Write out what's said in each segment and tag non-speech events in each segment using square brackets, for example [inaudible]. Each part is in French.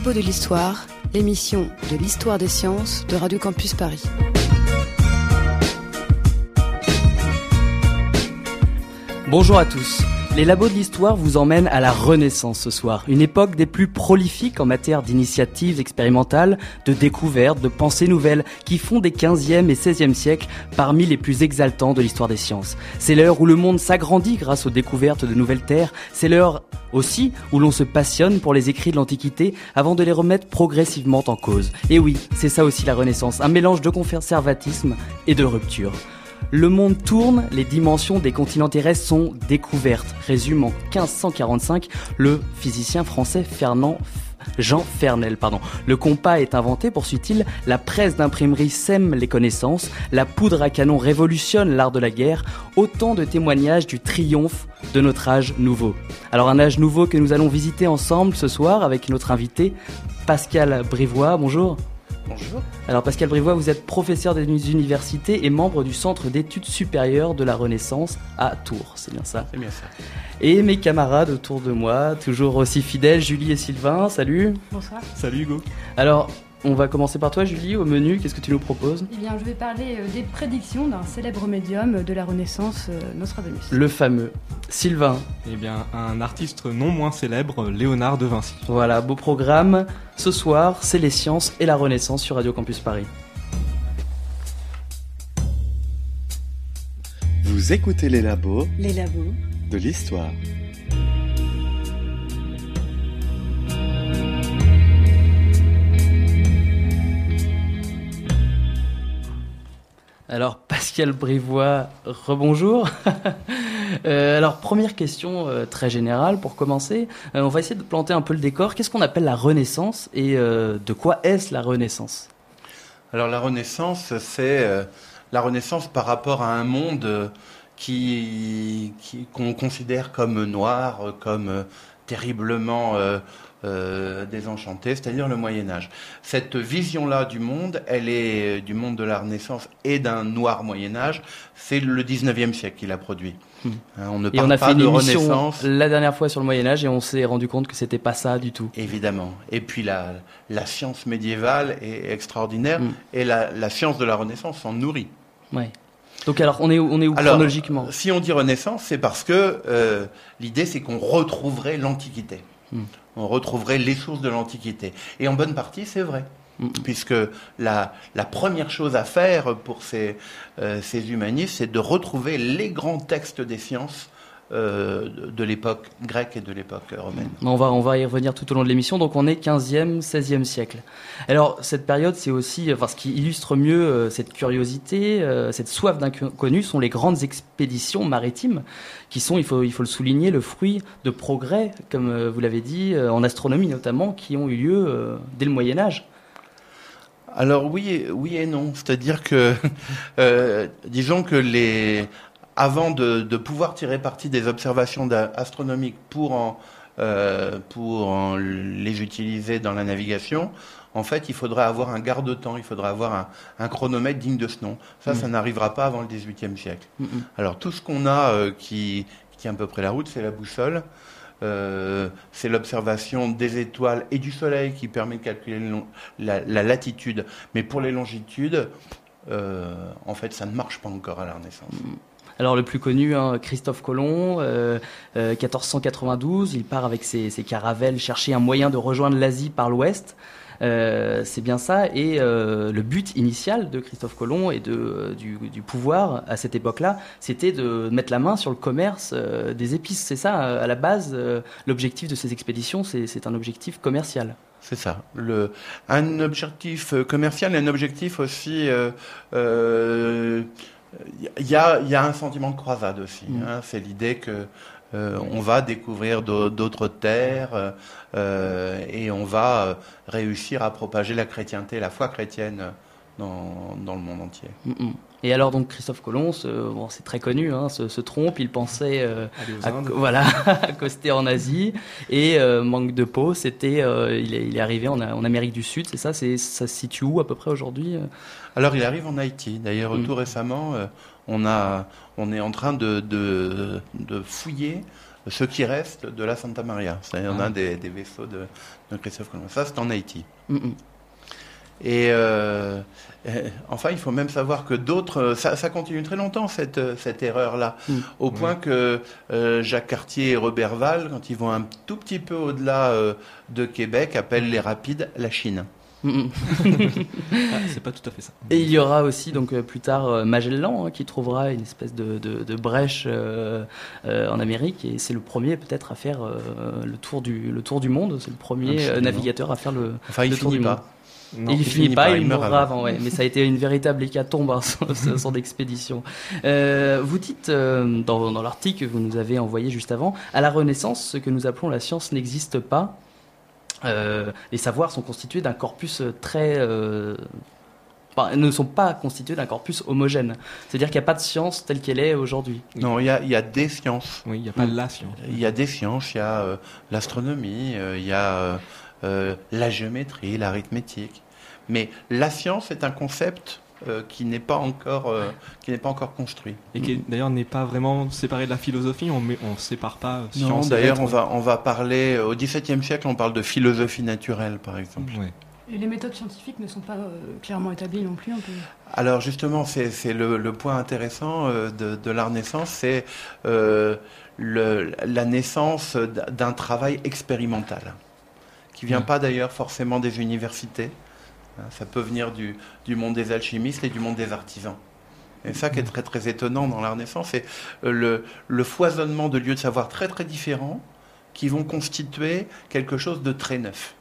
Les Labos de l'Histoire, l'émission de l'histoire des sciences de Radio Campus Paris. Bonjour à tous. Les labos de l'histoire vous emmènent à la Renaissance ce soir, une époque des plus prolifiques en matière d'initiatives expérimentales, de découvertes, de pensées nouvelles, qui font des 15e et 16e siècles parmi les plus exaltants de l'histoire des sciences. C'est l'heure où le monde s'agrandit grâce aux découvertes de nouvelles terres, c'est l'heure aussi où l'on se passionne pour les écrits de l'Antiquité avant de les remettre progressivement en cause. Et oui, c'est ça aussi la Renaissance, un mélange de conservatisme et de rupture. Le monde tourne, les dimensions des continents terrestres sont découvertes, résume en 1545 le physicien français Fernand Jean Fernel, pardon. Le compas est inventé, poursuit-il, la presse d'imprimerie sème les connaissances, la poudre à canon révolutionne l'art de la guerre, autant de témoignages du triomphe de notre âge nouveau. Alors un âge nouveau que nous allons visiter ensemble ce soir avec notre invité Pascal Brivois, bonjour. Bonjour. Alors Pascal Brivois, vous êtes professeur des universités et membre du Centre d'études supérieures de la Renaissance à Tours, c'est bien ça? C'est bien ça. Et mes camarades autour de moi, toujours aussi fidèles, Julie et Sylvain, salut. Bonsoir. Salut Hugo. Alors, on va commencer par toi Julie, au menu, qu'est-ce que tu nous proposes Eh bien, je vais parler euh, des prédictions d'un célèbre médium de la Renaissance, euh, Nostradamus. Le fameux. Sylvain. Eh bien, un artiste non moins célèbre, Léonard de Vinci. Voilà, beau programme. Ce soir, c'est les sciences et la Renaissance sur Radio Campus Paris. Vous écoutez les labos Les labos de l'histoire. Alors Pascal Brivois, rebonjour. [laughs] euh, alors première question euh, très générale pour commencer. Euh, on va essayer de planter un peu le décor. Qu'est-ce qu'on appelle la Renaissance et de quoi est-ce la Renaissance? Alors la Renaissance, c'est la Renaissance par rapport à un monde qui qu'on considère comme noir, comme terriblement euh, euh, désenchanté, c'est-à-dire le Moyen Âge. Cette vision-là du monde, elle est euh, du monde de la Renaissance et d'un noir Moyen Âge. C'est le 19e siècle qui l'a produit. Hmm. Hein, on ne Et parle on a pas fait une de émission Renaissance. la dernière fois sur le Moyen Âge et on s'est rendu compte que c'était pas ça du tout. Évidemment. Et puis la, la science médiévale est extraordinaire Mm. et la, la science de la Renaissance s'en nourrit. Ouais. Donc alors on est où, on est où Alors, chronologiquement? Si on dit Renaissance, c'est parce que euh, l'idée c'est qu'on retrouverait l'Antiquité. Mm. On retrouverait les sources de l'Antiquité. Et en bonne partie, c'est vrai. Mm. Puisque la, la première chose à faire pour ces, euh, ces humanistes, c'est de retrouver les grands textes des sciences euh, de, l'époque grecque et de l'époque romaine. On va, on va y revenir tout au long de l'émission. Donc on est 15e, 16e siècle. Alors cette période, c'est aussi, enfin ce qui illustre mieux euh, cette curiosité, euh, cette soif d'inconnu, sont les grandes expéditions maritimes, qui sont, il faut, il faut le souligner, le fruit de progrès, comme euh, vous l'avez dit, euh, en astronomie notamment, qui ont eu lieu euh, dès le Moyen Âge. Alors oui, et- oui et non. C'est-à-dire que, [laughs] euh, disons que les, avant de, de pouvoir tirer parti des observations astronomiques pour en, euh, pour en les utiliser dans la navigation, en fait, il faudrait avoir un garde-temps, il faudrait avoir un, un chronomètre digne de ce nom. Ça, ça n'arrivera pas avant le XVIIIe siècle. Mm, mm. Alors tout ce qu'on a euh, qui, qui tient à peu près la route, c'est la boussole. Euh, c'est l'observation des étoiles et du soleil qui permet de calculer long- la, la latitude. Mais pour les longitudes, euh, en fait, ça ne marche pas encore à la Renaissance. Alors le plus connu, hein, Christophe Colomb, euh, euh, 1492, il part avec ses, caravelles chercher un moyen de rejoindre l'Asie par l'ouest. Euh, c'est bien ça. Et euh, le but initial de Christophe Colomb et euh, du, pouvoir à cette époque-là, c'était de mettre la main sur le commerce euh, des épices. C'est ça, euh, à la base, euh, l'objectif de ces expéditions, c'est un objectif commercial. C'est ça. Un objectif euh, commercial et un objectif aussi. Il y, a, il y a un sentiment de croisade aussi. Mm. hein. C'est l'idée que euh, on va découvrir d'au- d'autres terres euh, et on va euh, réussir à propager la chrétienté, la foi chrétienne dans, dans le monde entier. Mm, mm. Et alors donc Christophe Colomb, bon, c'est très connu, hein, se, se trompe, il pensait euh, à- voilà, [laughs] accoster en Asie et euh, manque de peau, c'était euh, il, est, il est arrivé en, en Amérique du Sud, c'est ça, c'est ça se situe où à peu près aujourd'hui euh? Alors il arrive en Haïti. D'ailleurs, Mm. tout récemment, euh, on, a, on est en train de, de, de fouiller ce qui reste de la Santa Maria. C'est-à-dire Ah. un des, des vaisseaux de, de Christophe Colomb. Ça, c'est en Haïti. Mm, mm. Et euh, euh, enfin, il faut même savoir que d'autres, ça, ça continue très longtemps cette, euh, cette erreur-là, au point que euh, Jacques Cartier et Robert Val, quand ils vont un tout petit peu au-delà euh, de Québec, appellent les rapides la Chine. [laughs] Ah, c'est pas tout à fait ça. Et il y aura aussi donc euh, plus tard euh, Magellan hein, qui trouvera une espèce de, de, de brèche euh, euh, en Amérique et c'est le premier peut-être à faire euh, le tour du le tour du monde. C'est le premier Absolument. navigateur à faire le. Enfin, il Le tour finit du pas. Non, et il, il finit finit pas, pas, il il meurt avant. avant. Ouais. Mais ça a été une véritable hécatombe hein, [laughs] son, son expédition. Euh, vous dites euh, dans, dans l'article que vous nous avez envoyé juste avant, à la Renaissance, ce que nous appelons la science n'existe pas. Euh, les savoirs sont constitués d'un corpus très euh, enfin, ne sont pas constitués d'un corpus homogène. C'est-à-dire qu'il n'y a pas de science telle qu'elle est aujourd'hui. Non, il y a, il y a des sciences. Oui, il n'y a pas Mm. la science. Il y a des sciences, il y a euh, l'astronomie, euh, il y a euh, euh, la géométrie, l'arithmétique. Mais la science est un concept euh, qui n'est pas encore euh, qui n'est pas encore construit. Et qui d'ailleurs n'est pas vraiment séparé de la philosophie, on ne sépare pas euh, Non, science et d'ailleurs, on va on va parler au XVIIe siècle, on parle de philosophie naturelle, par exemple. Et les méthodes scientifiques ne sont pas euh, clairement établies non plus. On peut... Alors justement, c'est c'est le, le point intéressant euh, de, de la Renaissance, c'est euh, la naissance d'un travail expérimental, qui vient Ouais. pas d'ailleurs forcément des universités. Hein, Ça peut venir du, du monde des alchimistes et du monde des artisans. Et ça qui est très très étonnant dans la Renaissance, c'est euh, le, le foisonnement de lieux de savoir très très différents qui vont constituer quelque chose de très neuf.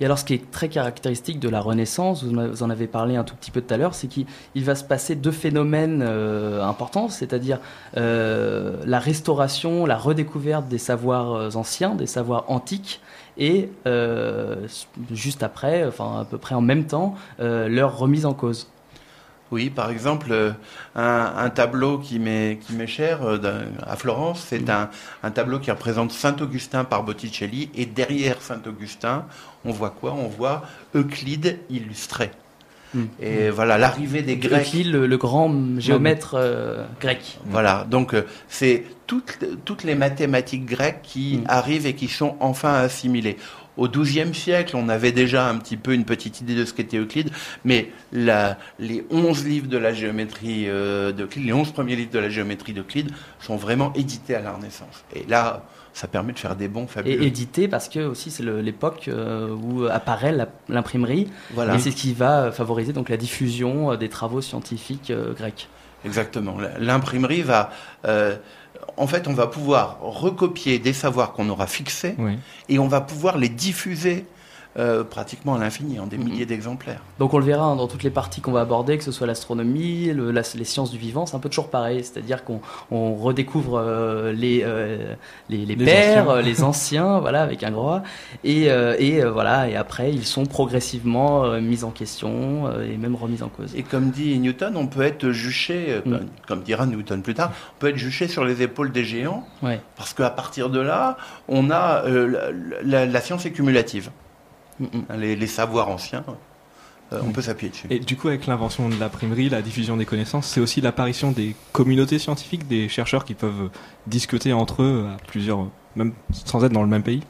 Et alors, ce qui est très caractéristique de la Renaissance, vous en- avez parlé un tout petit peu tout à l'heure, c'est qu'il il va se passer deux phénomènes euh, importants, c'est-à-dire euh, la restauration, la redécouverte des savoirs anciens, des savoirs antiques, et euh, juste après, enfin à peu près en même temps, euh, leur remise en cause. Oui, par exemple, euh, un, un tableau qui m'est qui m'est cher euh, à Florence, c'est un, un tableau qui représente Saint Augustin par Botticelli, et derrière Saint Augustin, on voit quoi? On voit Euclide illustré. Mm. Et voilà l'arrivée des Grecs. Le, le grand géomètre euh, grec. Voilà, donc euh, c'est toutes, toutes les mathématiques grecques qui Mm. arrivent et qui sont enfin assimilées. Au XIIe siècle, on avait déjà un petit peu une petite idée de ce qu'était Euclide, mais la, les 11 livres de la géométrie euh, d'Euclide, les 11 premiers livres de la géométrie d'Euclide sont vraiment édités à la Renaissance. Et là, ça permet de faire des bons fabuleux. Et édité parce que aussi c'est l'époque euh, où apparaît l'imprimerie Voilà, et c'est ce qui va favoriser donc la diffusion euh, des travaux scientifiques euh, grecs. exactement. L'imprimerie va... euh, en fait, on va pouvoir recopier des savoirs qu'on aura fixés et on va pouvoir les diffuser euh, pratiquement à l'infini, en des Mhm. milliers d'exemplaires. Donc on le verra hein, dans toutes les parties qu'on va aborder, que ce soit l'astronomie, le- la- les sciences du vivant, c'est un peu toujours pareil, c'est-à-dire qu'on on redécouvre euh, les, euh, les, les Les pères, anciens. les anciens, [laughs] voilà, avec un gros A, et, euh, et euh, voilà, et après ils sont progressivement euh, mis en question euh, et même remis en cause. Et comme dit Newton, on peut être juché, euh, Mm. comme dira Newton plus tard, on peut être juché sur les épaules des géants, Ouais. parce qu'à partir de là, on a euh, la, la- la science est cumulative. Mm. Les, les savoirs anciens, euh, on Mm. peut s'appuyer dessus. Et du coup, avec l'invention de l'imprimerie, la diffusion des connaissances, c'est aussi l'apparition des communautés scientifiques, des chercheurs qui peuvent discuter entre eux à plusieurs, même sans être dans le même pays?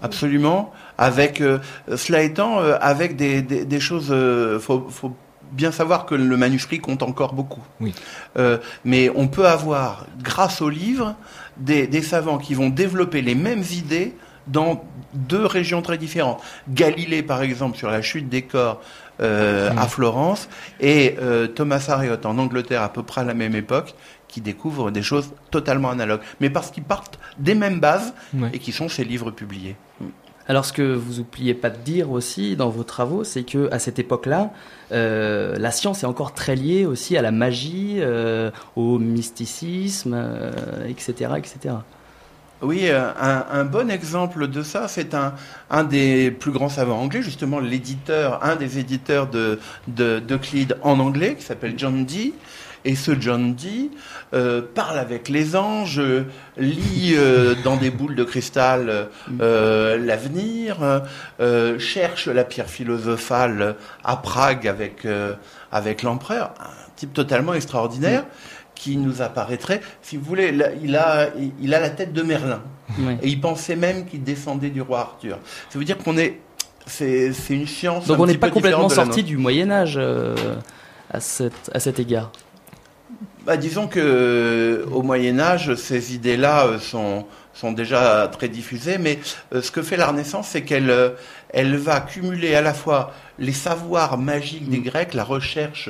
Absolument. Avec euh, cela étant, euh, avec des, des, des choses, faut, faut bien savoir que le manuscrit compte encore beaucoup. Oui. Euh, mais on peut avoir, grâce au livre, des, des savants qui vont développer les mêmes idées dans deux régions très différentes. Galilée, par exemple, sur la chute des corps euh, Mhm. à Florence, et euh, Thomas Harriot en Angleterre à peu près à la même époque, qui découvre des choses totalement analogues. Mais parce qu'ils partent des mêmes bases Ouais. et qui sont ces livres publiés. Alors ce que vous oubliez pas de dire aussi dans vos travaux, c'est que à cette époque-là, euh, la science est encore très liée aussi à la magie, euh, au mysticisme, euh, etc., etc. Oui, euh, un, bon exemple de ça, c'est un, des plus grands savants anglais, justement l'éditeur, un des éditeurs de, de, en anglais, qui s'appelle John Dee. Et ce John Dee euh, parle avec les anges, lit euh, dans des boules de cristal l'avenir, cherche la pierre philosophale à Prague avec l'empereur, un type totalement extraordinaire qui nous apparaîtrait, si vous voulez, il a, il a la tête de Merlin. Et il pensait même qu'il descendait du roi Arthur. Ça veut dire qu'on est, c'est, une science. Donc un on n'est pas complètement sorti du Moyen Âge euh, à, cet, à cet égard. Bah, disons que euh, au Moyen Âge, ces idées-là euh, sont, sont déjà très diffusées, mais euh, ce que fait la Renaissance, c'est qu'elle elle va cumuler à la fois les savoirs magiques des Mm. Grecs, la recherche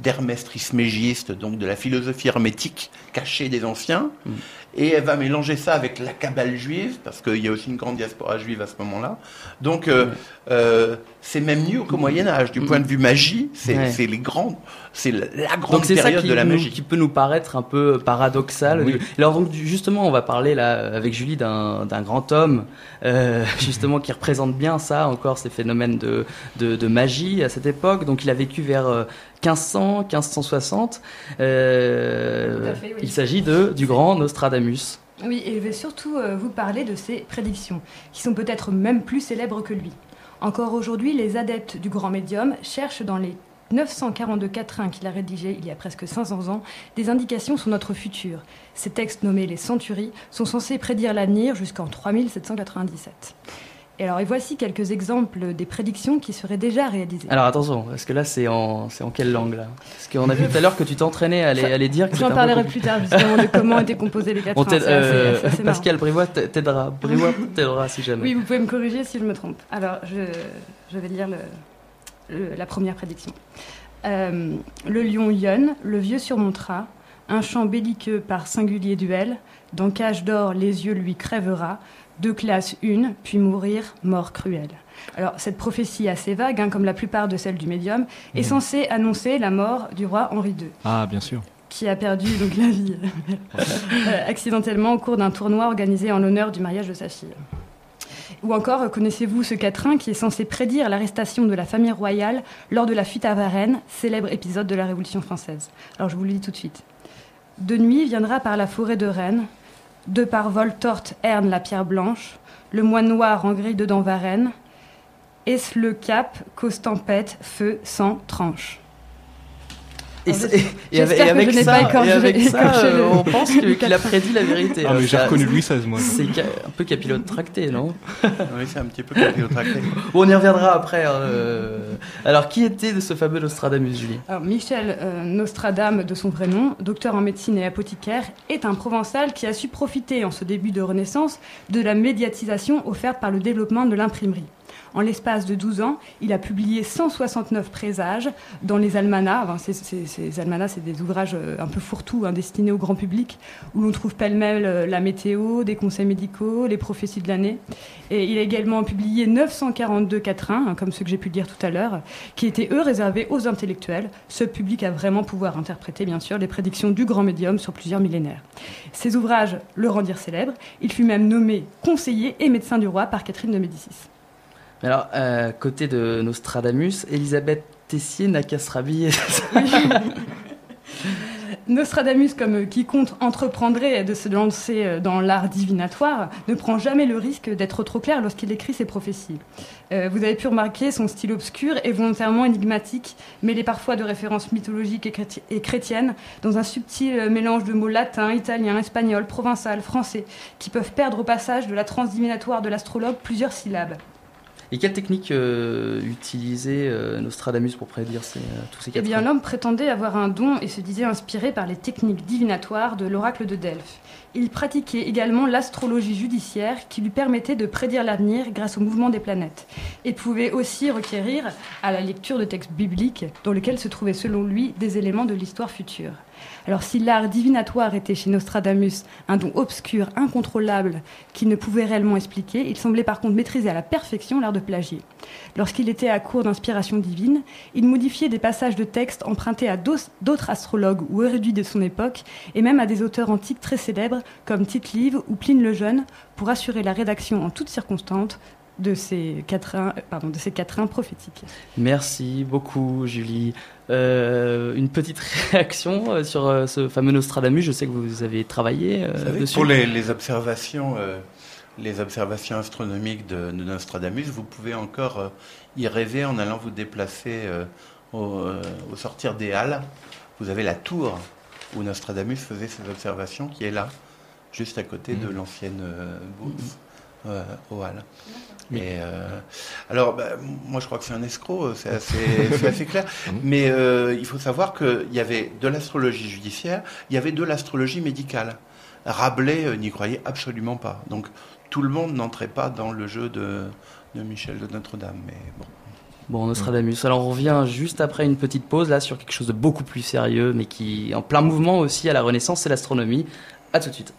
d'Hermès Trismégiste, donc de la philosophie hermétique cachée des anciens, Mm. et elle va mélanger ça avec la cabale juive, parce qu'il y a aussi une grande diaspora juive à ce moment-là. Donc euh, Ouais. euh, c'est même mieux qu'au Moyen Âge, du point de vue magie, c'est Ouais. les grands, c'est la, grande Donc c'est ça période qui, de la nous- magie. qui peut nous paraître un peu paradoxal. Oui. Alors donc justement, on va parler là avec Julie d'un grand homme euh, [laughs] justement qui représente bien ça encore ces phénomènes de, de, de magie à cette époque. Donc il a vécu vers euh, 1500, 1560. Euh, Tout à fait, oui. Il s'agit de du grand Nostradamus. Oui, et je vais surtout euh, vous parler de ses prédictions, qui sont peut-être même plus célèbres que lui. Encore aujourd'hui, les adeptes du grand médium cherchent dans les 942 quatrains qu'il a rédigés il y a presque 500 ans des indications sur notre futur. Ces textes nommés les centuries sont censés prédire l'avenir jusqu'en 3797. Et alors, et voici quelques exemples des prédictions qui seraient déjà réalisées. Alors attention, parce que là c'est en c'est en quelle langue là? Parce qu'on a vu tout à l'heure que tu t'entraînais à les, à les dire. que J'en parlerai plus tard, justement, de comment étaient composés les On quatrains. t'aide- C'est assez- euh. Pascal Brivois t'aidera. Brivois t'aidera si jamais. Oui, vous pouvez me corriger si je me trompe. Alors, je, je vais lire le- le- la première prédiction. Euh, le lion Yun, le vieux surmontera, un chant belliqueux par singulier duel, dans cage d'or les yeux lui crèvera, deux classes une, puis mourir, mort cruelle. Alors, cette prophétie assez vague, hein, comme la plupart de celles du médium, est Mhm. censée annoncer la mort du roi Henri II Ah, bien sûr. qui a perdu donc la vie [laughs] euh, accidentellement au cours d'un tournoi organisé en l'honneur du mariage de sa fille. Ou encore, connaissez-vous ce quatrain qui est censé prédire l'arrestation de la famille royale lors de la fuite à Varennes, célèbre épisode de la Révolution française? Alors je vous le dis tout de suite. De nuit viendra par la forêt de Rennes, de par vol torte herne la pierre blanche, le moine noir en grille dedans Varennes, est-ce le cap, cause tempête, feu, sang, tranche? Et, Alors, c'est- et avec, j'espère et que avec ça, et avec ça, euh, le- on pense qu'il a prédit la vérité. Ah, mais j'ai reconnu Louis XVI, moi. C'est un peu capillotracté, non? Oui, c'est un petit peu capillotracté. Bon, on y reviendra après. euh. Alors, qui était de ce fameux Nostradamus, Julie? Alors, Michel euh, Nostradam, de son vrai nom, docteur en médecine et apothicaire, est un provençal qui a su profiter, en ce début de Renaissance, de la médiatisation offerte par le développement de l'imprimerie. En l'espace de 12 ans, il a publié 169 présages dans les almanachs. Ces almanachs, c'est des ouvrages euh, un peu fourre-tout, hein, destinés au grand public, où l'on trouve pêle-mêle euh, la météo, des conseils médicaux, les prophéties de l'année. Et il a également publié 942 quatrains, hein, comme ceux que j'ai pu dire tout à l'heure, qui étaient eux réservés aux intellectuels, ce public à vraiment pouvoir interpréter bien sûr les prédictions du grand médium sur plusieurs millénaires. Ces ouvrages le rendirent célèbre, il fut même nommé conseiller et médecin du roi par Catherine de Médicis. Alors, à côté de Nostradamus, Elisabeth Tessier n'a qu'à se rhabiller. Nostradamus, comme quiconque entreprendrait de se lancer euh, dans l'art divinatoire, ne prend jamais le risque d'être trop clair lorsqu'il écrit ses prophéties. Euh, vous avez pu remarquer son style obscur et volontairement énigmatique, mêlé parfois de références mythologiques et, chréti- et chrétiennes, dans un subtil euh, mélange de mots latins, italiens, espagnols, provençal, français, qui peuvent perdre au passage de la transe divinatoire de l'astrologue plusieurs syllabes. Et quelle technique euh, utilisait euh, Nostradamus pour prédire ces, euh, tous ces Eh quatre bien, l'homme prétendait avoir un don et se disait inspiré par les techniques divinatoires de l'oracle de Delphes. Il pratiquait également l'astrologie judiciaire qui lui permettait de prédire l'avenir grâce au mouvement des planètes et pouvait aussi requérir à la lecture de textes bibliques dans lesquels se trouvaient selon lui des éléments de l'histoire future. Alors si l'art divinatoire était chez Nostradamus un don obscur, incontrôlable, qu'il ne pouvait réellement expliquer, il semblait par contre maîtriser à la perfection l'art de plagier. Lorsqu'il était à court d'inspiration divine, il modifiait des passages de textes empruntés à d'au- d'autres astrologues ou érudits de son époque, et même à des auteurs antiques très célèbres comme Tite-Live ou Pline le Jeune, pour assurer la rédaction en toutes circonstances de ces quatrains, pardon, de ces quatrains prophétiques. Merci beaucoup, Julie. Euh, une petite [laughs] réaction euh, sur euh, ce fameux Nostradamus. Je sais que vous avez travaillé euh, vous dessus. Pour les, observations, les observations astronomiques de, Nostradamus, vous pouvez encore y rêver en allant vous déplacer au, au, sortir des Halles. Vous avez la tour où Nostradamus faisait ses observations, qui est là, juste à côté de mm. l'ancienne bourse mm. aux Halles. Oui. Euh, alors, bah, moi, je crois que c'est un escroc, euh, [laughs] c'est assez, clair. Mhm. Mais euh, il faut savoir qu'il y avait de l'astrologie judiciaire, il y avait de l'astrologie médicale. Rabelais n'y croyait absolument pas. Donc, tout le monde n'entrait pas dans le jeu de, de Michel de Notre-Dame. Mais bon. Bon, Nostradamus. Mm. Alors, on revient juste après une petite pause là sur quelque chose de beaucoup plus sérieux, mais qui est en plein mouvement aussi à la Renaissance, c'est l'astronomie. À tout de suite.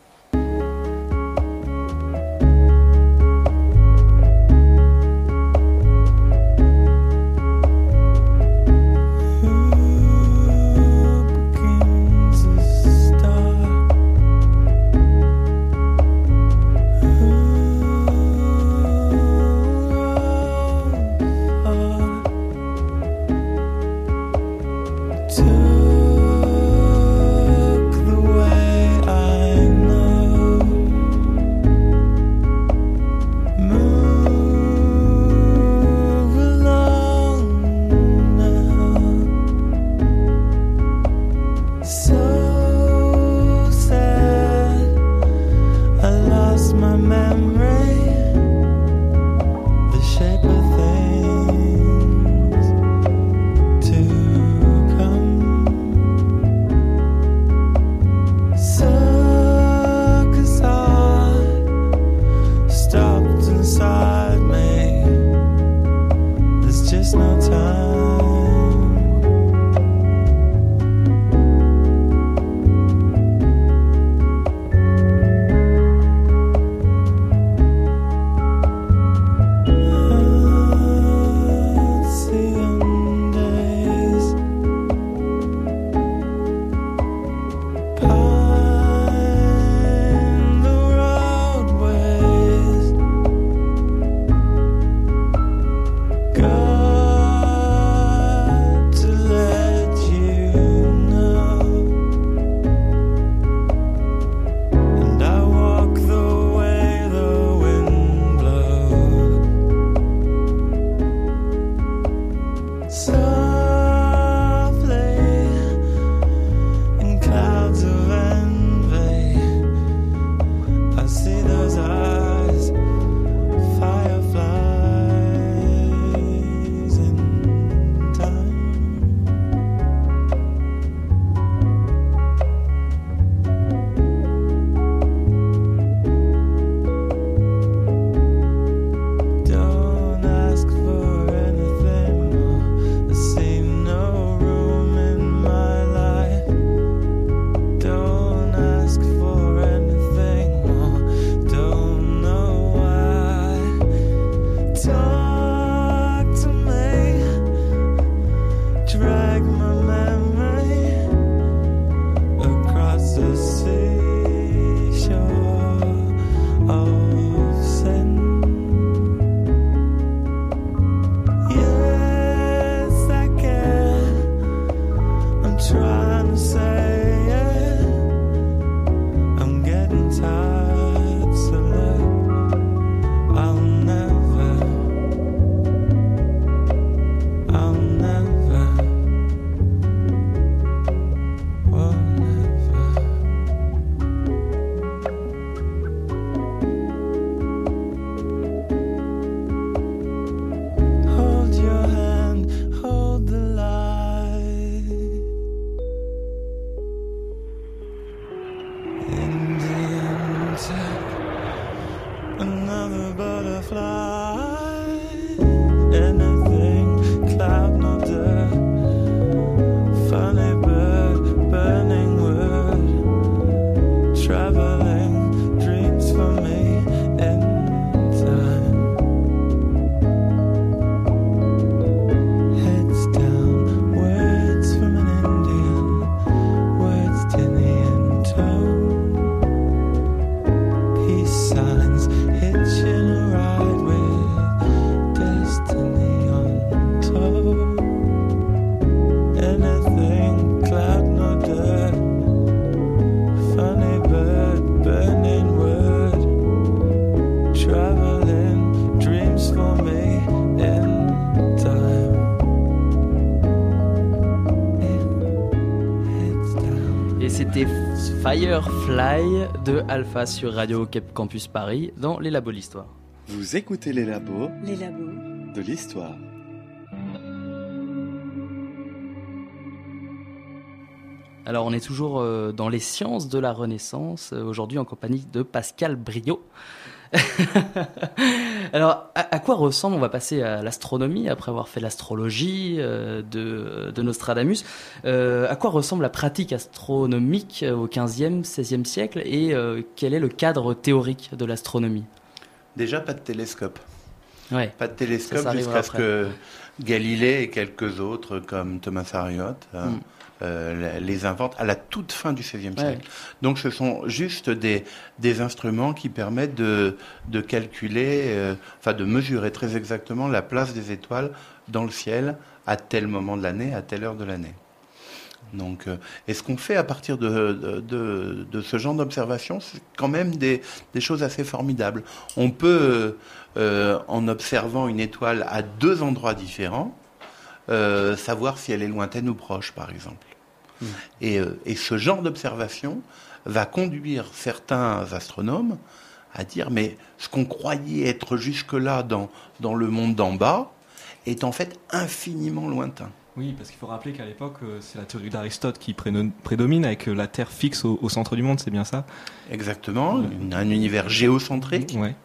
Jesus. Firefly de Alpha sur Radio Campus Paris dans les labos de l'histoire. Vous écoutez les labos Les labos. de l'histoire. Alors on est toujours euh, dans les sciences de la Renaissance, euh, aujourd'hui en compagnie de Pascal Brio. [laughs] Alors à, à quoi ressemble, on va passer à l'astronomie après avoir fait l'astrologie euh, de, de Nostradamus, Euh, à quoi ressemble la pratique astronomique euh, au 15e, 16e siècle et euh, quel est le cadre théorique de l'astronomie? Déjà, pas de télescope. Ouais. Pas de télescope jusqu'à ce que Galilée et quelques autres, comme Thomas Harriot, euh, Mm. Euh, les inventent à la toute fin du XVIe Ouais. siècle. Donc ce sont juste des, des instruments qui permettent de, de calculer, euh, enfin de mesurer très exactement la place des étoiles dans le ciel à tel moment de l'année, à telle heure de l'année. Donc, euh, et ce qu'on fait à partir de, de, de- de ce genre d'observation, c'est quand même des, des choses assez formidables. On peut, euh, en observant une étoile à deux endroits différents, euh, savoir si elle est lointaine ou proche, par exemple. Mm. Et, euh, et ce genre d'observation va conduire certains astronomes à dire, mais ce qu'on croyait être jusque-là dans, dans le monde d'en bas est en fait infiniment lointain. Oui, parce qu'il faut rappeler qu'à l'époque, euh, c'est la théorie d'Aristote qui prédomine avec la Terre fixe au, au centre du monde, c'est bien ça? Exactement, un univers géocentrique. Ouais.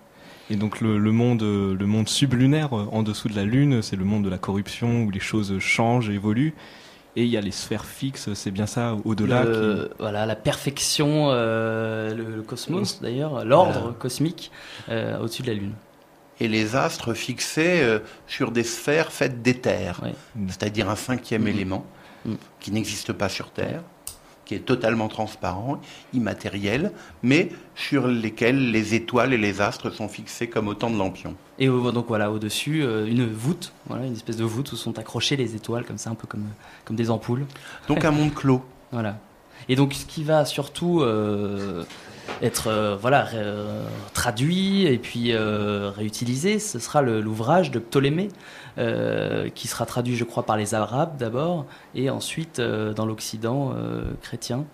Et donc le, le monde, euh, le monde sublunaire euh, en dessous de la Lune, c'est le monde de la corruption où les choses changent, évoluent. Et il y a les sphères fixes, c'est bien ça, au-delà. Le- voilà, la perfection, euh, le, le cosmos d'ailleurs, l'ordre Voilà. cosmique euh, au-dessus de la Lune. Et les astres fixés euh, sur des sphères faites d'éther, Ouais. c'est-à-dire un cinquième Mhm. élément Mhm. qui n'existe pas sur Terre, qui est totalement transparent, immatériel, mais sur lesquels les étoiles et les astres sont fixés comme autant de lampions. Et donc voilà, au-dessus, euh, une voûte, voilà, une espèce de voûte où sont accrochées les étoiles, comme ça, un peu comme, comme des ampoules. Donc un monde clos. [laughs] Voilà. Et donc ce qui va surtout euh, être euh, voilà, euh, traduit et puis euh, réutilisé, ce sera l'ouvrage de Ptolémée, qui sera traduit, je crois, par les Arabes d'abord, et ensuite dans l'Occident chrétien.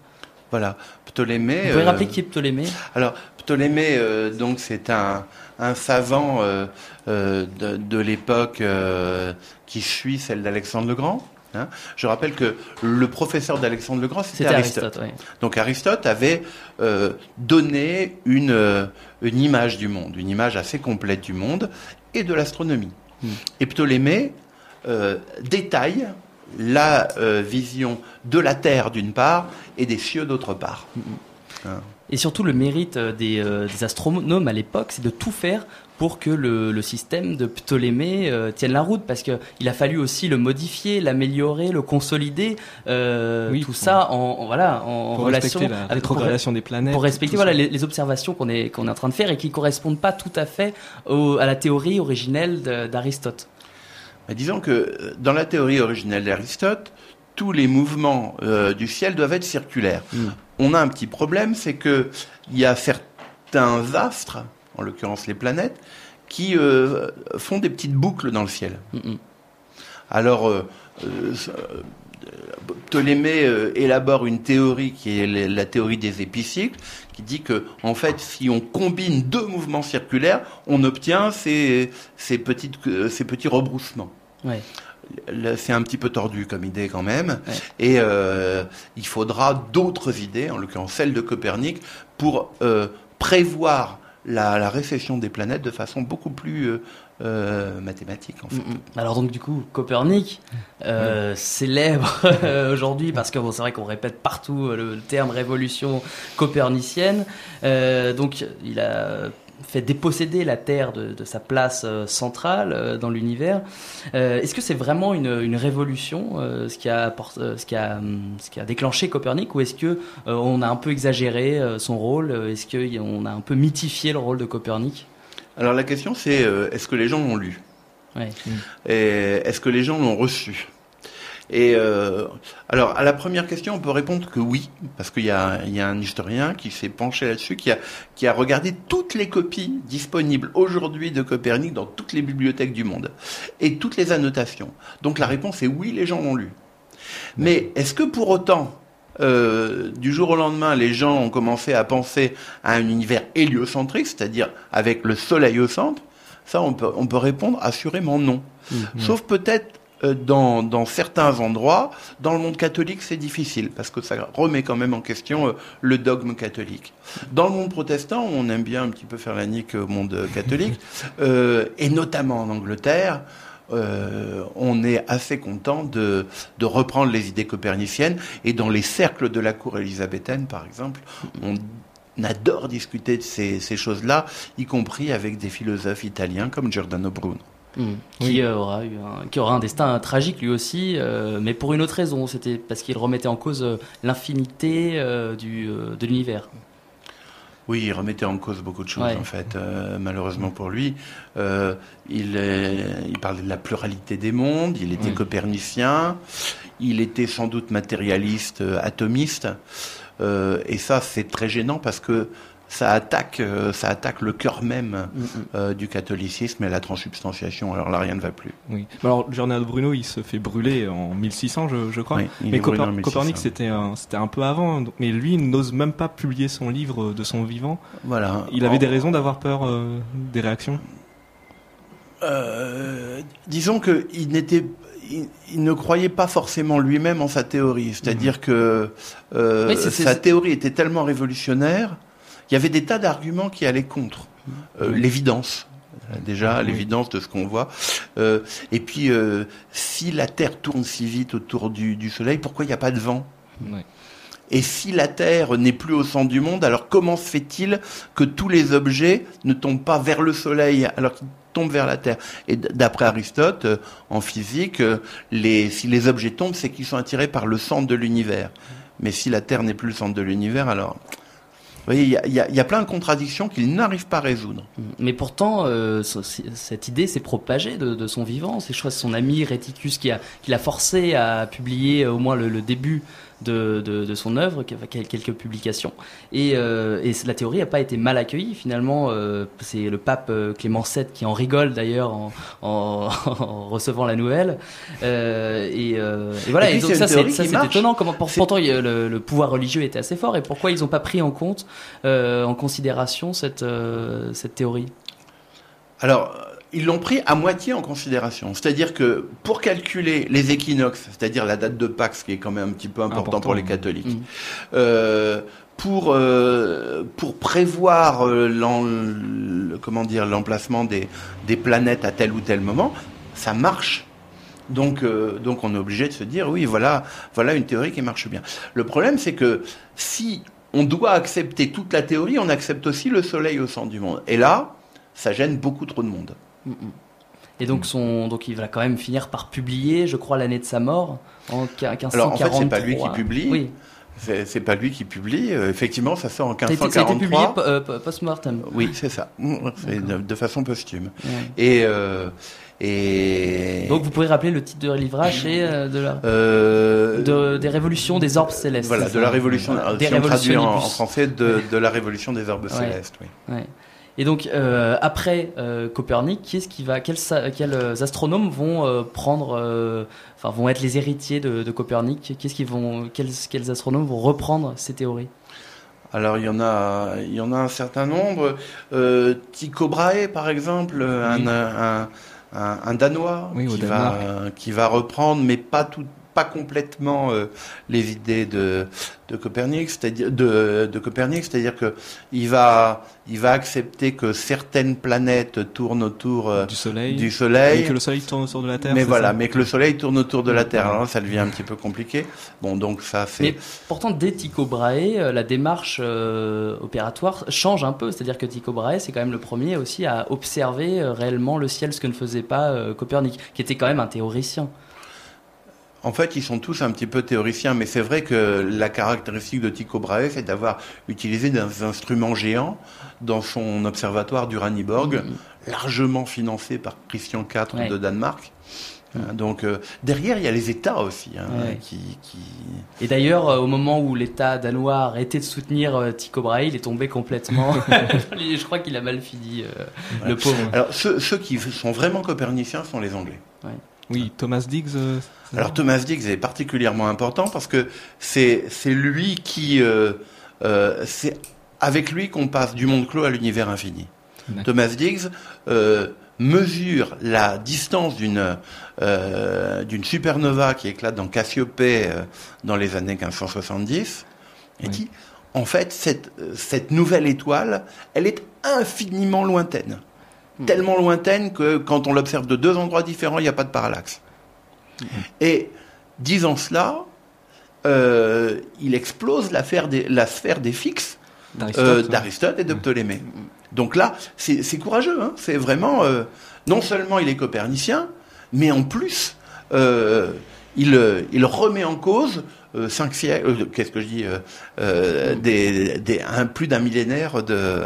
Voilà, Ptolémée. Vous pouvez rappeler qui est Ptolémée? Alors, Ptolémée, donc, c'est un, un savant de, de l'époque qui suit celle d'Alexandre le Grand. Hein. Je rappelle que le professeur d'Alexandre le Grand, c'était Aristote. Aristote. Donc Aristote avait euh, donné une, euh, une image du monde, une image assez complète du monde et de l'astronomie. Hmm. Et Ptolémée euh, détaille la euh, vision de la Terre d'une part et des cieux d'autre part. Et surtout, le mérite des, euh, des astronomes à l'époque, c'est de tout faire pour que le, le système de Ptolémée euh, tienne la route, parce qu'il a fallu aussi le modifier, l'améliorer, le consolider, euh, Oui, tout pour- ça en, en- voilà, en pour relation la avec rétrogradation des planètes. pour respecter voilà, les, les observations qu'on est, qu'on est en train de faire et qui correspondent pas tout à fait au- à la théorie originelle d'Aristote. Mais disons que euh, dans la théorie originelle d'Aristote, tous les mouvements euh, du ciel doivent être circulaires. Mm. On a un petit problème, c'est que il y a certains astres, en l'occurrence les planètes, qui euh, font des petites boucles dans le ciel. Mm. Alors, euh, euh, Ptolémée élabore une théorie qui est la théorie des épicycles, qui dit que, en fait, si on combine deux mouvements circulaires, on obtient ces, ces, petites, ces petits rebroussements. Ouais. C'est un petit peu tordu comme idée quand même, Ouais. et euh, il faudra d'autres idées, en l'occurrence celle de Copernic, pour euh, prévoir la, la récession des planètes de façon beaucoup plus euh, euh, mathématique en fait. Mm, mm. Alors donc du coup Copernic euh, célèbre [laughs] euh, aujourd'hui parce que bon, c'est vrai qu'on répète partout le, terme révolution copernicienne. Donc il a fait déposséder la Terre de, de sa place euh, centrale euh, dans l'univers. Euh, Est-ce que c'est vraiment une, une révolution ce, qui a apport- ce, qui a, ce qui a déclenché Copernic ou est-ce que on a un peu exagéré son rôle Est-ce qu'on a un peu mythifié le rôle de Copernic? Alors la question c'est est-ce que les gens l'ont lu? Et est-ce que les gens l'ont reçu? Et euh, alors, à la première question, on peut répondre que oui, parce qu'il y y a un historien qui s'est penché là-dessus, qui a, qui a regardé toutes les copies disponibles aujourd'hui de Copernic dans toutes les bibliothèques du monde et toutes les annotations. Donc la réponse est oui, les gens l'ont lu. Mais est-ce que pour autant euh, du jour au lendemain, les gens ont commencé à penser à un univers héliocentrique, c'est-à-dire avec le Soleil au centre, ça, on peut, on peut répondre assurément non. Sauf peut-être dans, dans certains endroits, dans le monde catholique, c'est difficile parce que ça remet quand même en question euh, le dogme catholique. Dans le monde protestant, on aime bien un petit peu faire la nique au monde euh, catholique, [laughs] euh, et notamment en Angleterre. euh, on est assez content de, de reprendre les idées coperniciennes et dans les cercles de la cour élisabéthaine, par exemple, on adore discuter de ces, ces choses-là, y compris avec des philosophes italiens comme Giordano Bruno. Mm. Qui, euh, aura eu un, qui aura un destin tragique lui aussi, euh, mais pour une autre raison. C'était parce qu'il remettait en cause euh, l'infinité euh, du, euh, de l'univers. Oui, il remettait en cause beaucoup de choses Ouais. en fait, euh, malheureusement pour lui. Euh, il, est- il parlait de la pluralité des mondes, il était Oui. copernicien, il était sans doute matérialiste, euh, atomiste, Euh, et ça c'est très gênant parce que ça attaque, euh, ça attaque le cœur même Mm, euh, du catholicisme et la transsubstantiation. Alors là, rien ne va plus. Oui. Mais Alors, Giordano Bruno, il se fait brûler en 1600, je, je crois. Oui, il mais est brûlé Coper- en 1600. Copernic, c'était un, c'était un peu avant. donc- Mais lui, il n'ose même pas publier son livre de son vivant. Voilà. Il avait En- des raisons d'avoir peur euh, des réactions. Euh, disons que il n'était, il, il ne croyait pas forcément lui-même en sa théorie. C'est-à-dire que euh, Oui, c'est- c'est- sa théorie était tellement révolutionnaire, il y avait des tas d'arguments qui allaient contre Euh, l'évidence. euh, Déjà, l'évidence de ce qu'on voit. Euh, et puis, euh, si la Terre tourne si vite autour du, du Soleil, pourquoi il n'y a pas de vent? Et si la Terre n'est plus au centre du monde, alors comment se fait-il que tous les objets ne tombent pas vers le Soleil alors qu'ils tombent vers la Terre? Et d'après Aristote, en physique, les, si les objets tombent, c'est qu'ils sont attirés par le centre de l'univers. Mais si la Terre n'est plus le centre de l'univers, alors... Voyez, il y a, plein de contradictions qu'il n'arrive pas à résoudre. Mais pourtant, euh, cette idée s'est propagée de, son vivant. C'est son ami Réticus qui l'a forcé à publier au moins le début de, de, de son œuvre, quelques publications. Et, euh, et la théorie n'a pas été mal accueillie. Finalement, euh, c'est le pape euh, Clément VII qui en rigole d'ailleurs en, en, [laughs] en recevant la nouvelle. Euh, et, et voilà. Et puis, Et, donc c'est ça, c'est étonnant. Comment, pour- pourtant, le, le pouvoir religieux était assez fort. Et pourquoi ils n'ont pas pris en compte, en considération cette, cette théorie? Alors, ils l'ont pris à moitié en considération. C'est-à-dire que pour calculer les équinoxes, c'est-à-dire la date de Pâques, ce qui est quand même un petit peu important, Important, pour les catholiques, Mhm. euh, pour euh, pour prévoir euh, le- comment dire l'emplacement des des planètes à tel ou tel moment, ça marche. Donc euh, donc on est obligé de se dire oui voilà voilà une théorie qui marche bien. Le problème c'est que si on doit accepter toute la théorie, on accepte aussi le Soleil au centre du monde. Et là, ça gêne beaucoup trop de monde. Mm, mm. Et donc, son, donc il va quand même finir par publier, je crois, l'année de sa mort, en 1543. Alors, en fait, c'est pas lui qui publie. Oui, C'est pas lui qui publie. Euh, effectivement, ça sort en ça a été, ça a été publié 1543. euh, post-mortem. Oui, c'est ça. Mm, C'est de, de façon posthume. Ouais. Et euh, et Donc, vous pouvez rappeler le titre de livrage et euh, de la, euh, de, des révolutions des orbes célestes. voilà de la révolution. Voilà. euh, Des si on traduit en, français, de, de la révolution des orbes Ouais. célestes. Oui. Ouais. Et donc euh, après euh, Copernic, qui est-ce qui va, quels, euh, astronomes vont prendre, enfin vont être les héritiers de, de Copernic? Qu'est-ce qu'ils vont, quels, quels astronomes vont reprendre ces théories? Alors il y en a, il y en a un certain nombre. Euh, Tycho Brahe, par exemple, un, un, un, un danois Oui, au qui va, qui va reprendre, mais pas tout, pas complètement euh, les idées de, de Copernic, c'est-à-dire de, de Copernic, c'est-à-dire que il va, il va accepter que certaines planètes tournent autour euh, du soleil. du Soleil. Et que le soleil tourne autour de la Terre. mais voilà, mais que le Soleil tourne autour de la Terre. Alors là, ça devient un petit peu compliqué. Bon, donc ça, c'est. Mais pourtant, dès Tycho Brahe, euh, la démarche euh, opératoire change un peu. C'est-à-dire que Tycho Brahe, c'est quand même le premier aussi à observer euh, réellement le ciel, ce que ne faisait pas euh, Copernic, qui était quand même un théoricien. En fait, ils sont tous un petit peu théoriciens, mais c'est vrai que la caractéristique de Tycho Brahe, c'est d'avoir utilisé des instruments géants dans son observatoire d'Uraniborg, Mm. largement financé par Christian IV Ouais. de Danemark. Hein, Donc euh, derrière, il y a les États aussi, hein, Ouais. qui, qui... Et d'ailleurs, euh, au moment où l'État danois a arrêté de soutenir euh, Tycho Brahe, il est tombé complètement. [laughs] Je crois qu'il a mal fini, euh, le pauvre. Alors ceux, ceux qui sont vraiment coperniciens sont les Anglais. Ouais. Oui, Thomas Diggs. euh, Alors Thomas Diggs est particulièrement important parce que c'est c'est lui qui euh, euh, c'est avec lui qu'on passe du monde clos à l'univers infini. Thomas Diggs mesure la distance d'une d'une supernova qui éclate dans Cassiopée dans les années 1570 et Oui. dit en fait cette cette nouvelle étoile elle est infiniment lointaine tellement lointaine que quand on l'observe de deux endroits différents il n'y a pas de parallaxe et disant cela euh, il explose l'affaire des- la sphère des fixes D'Aristote, euh, d'Aristote et de Ptolémée. Donc là, c'est courageux. Hein. C'est vraiment euh, non seulement il est copernicien, mais en plus il, il remet en cause cinq siècles. euh, Qu'est-ce que je dis euh, euh, des, des, un, plus d'un millénaire de,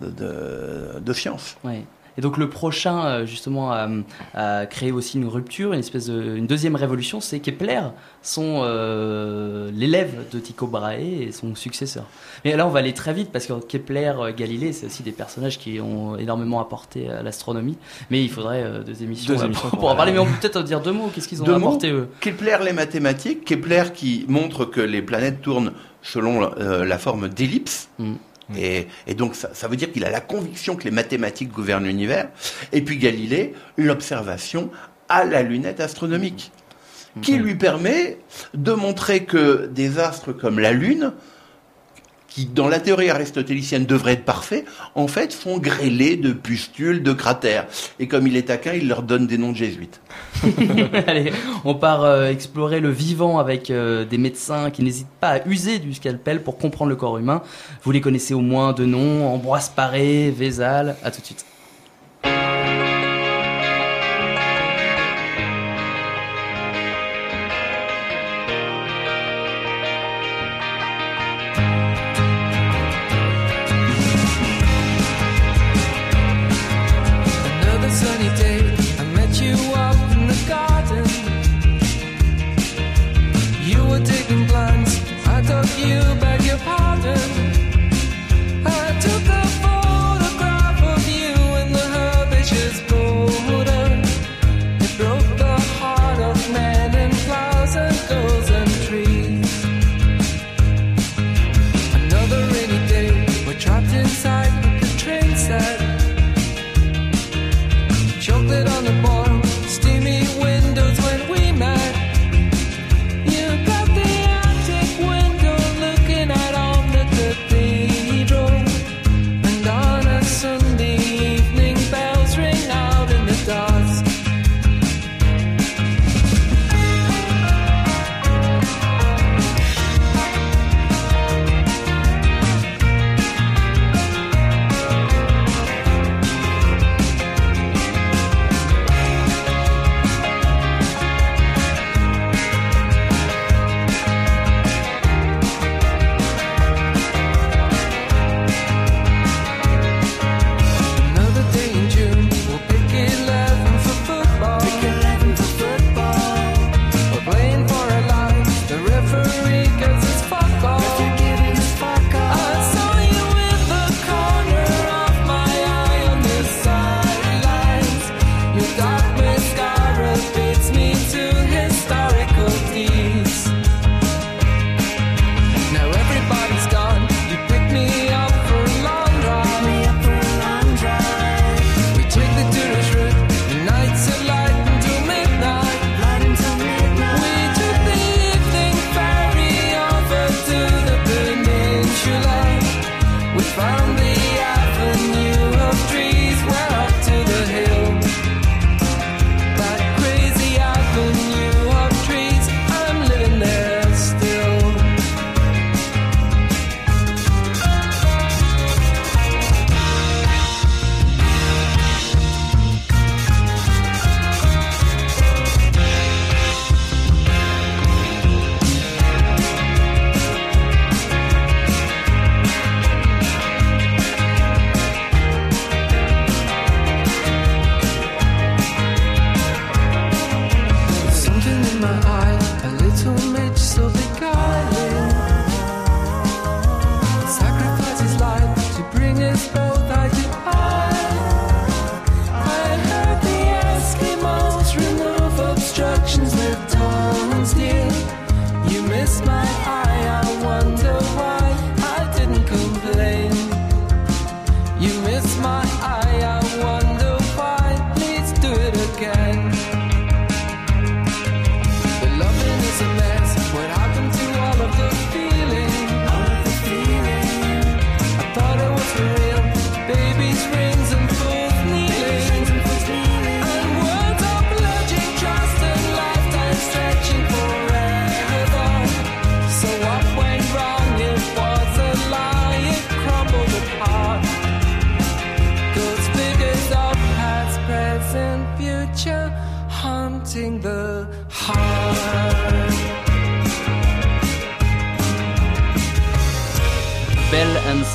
de, de, de science. Ouais. Et donc le prochain, euh, justement, à, à créer aussi une rupture, une espèce de, une deuxième révolution, c'est Kepler, son euh, l'élève de Tycho Brahe et son successeur. Mais là, on va aller très vite parce que Kepler, euh, Galilée, c'est aussi des personnages qui ont énormément apporté à l'astronomie. Mais il faudrait euh, deux émissions, Deux émissions pour, pour en parler. Mais on peut peut-être dire deux mots. Qu'est-ce qu'ils ont Deux mots apporté eux? Kepler les mathématiques, Kepler qui montre que les planètes tournent selon euh, la forme d'ellipse. Mm. Et, et donc ça, ça veut dire qu'il a la conviction que les mathématiques gouvernent l'univers. Et puis Galilée, l'observation à la lunette astronomique, qui lui permet de montrer que des astres comme la Lune, qui dans la théorie aristotélicienne devraient être parfaits, en fait sont grêlés de pustules, de cratères. Et comme il est taquin, il leur donne des noms de jésuites. [laughs] Allez, on part euh, explorer le vivant avec euh, des médecins qui n'hésitent pas à user du scalpel pour comprendre le corps humain. Vous les connaissez au moins de nom, Ambroise Paré, Vézal. À tout de suite.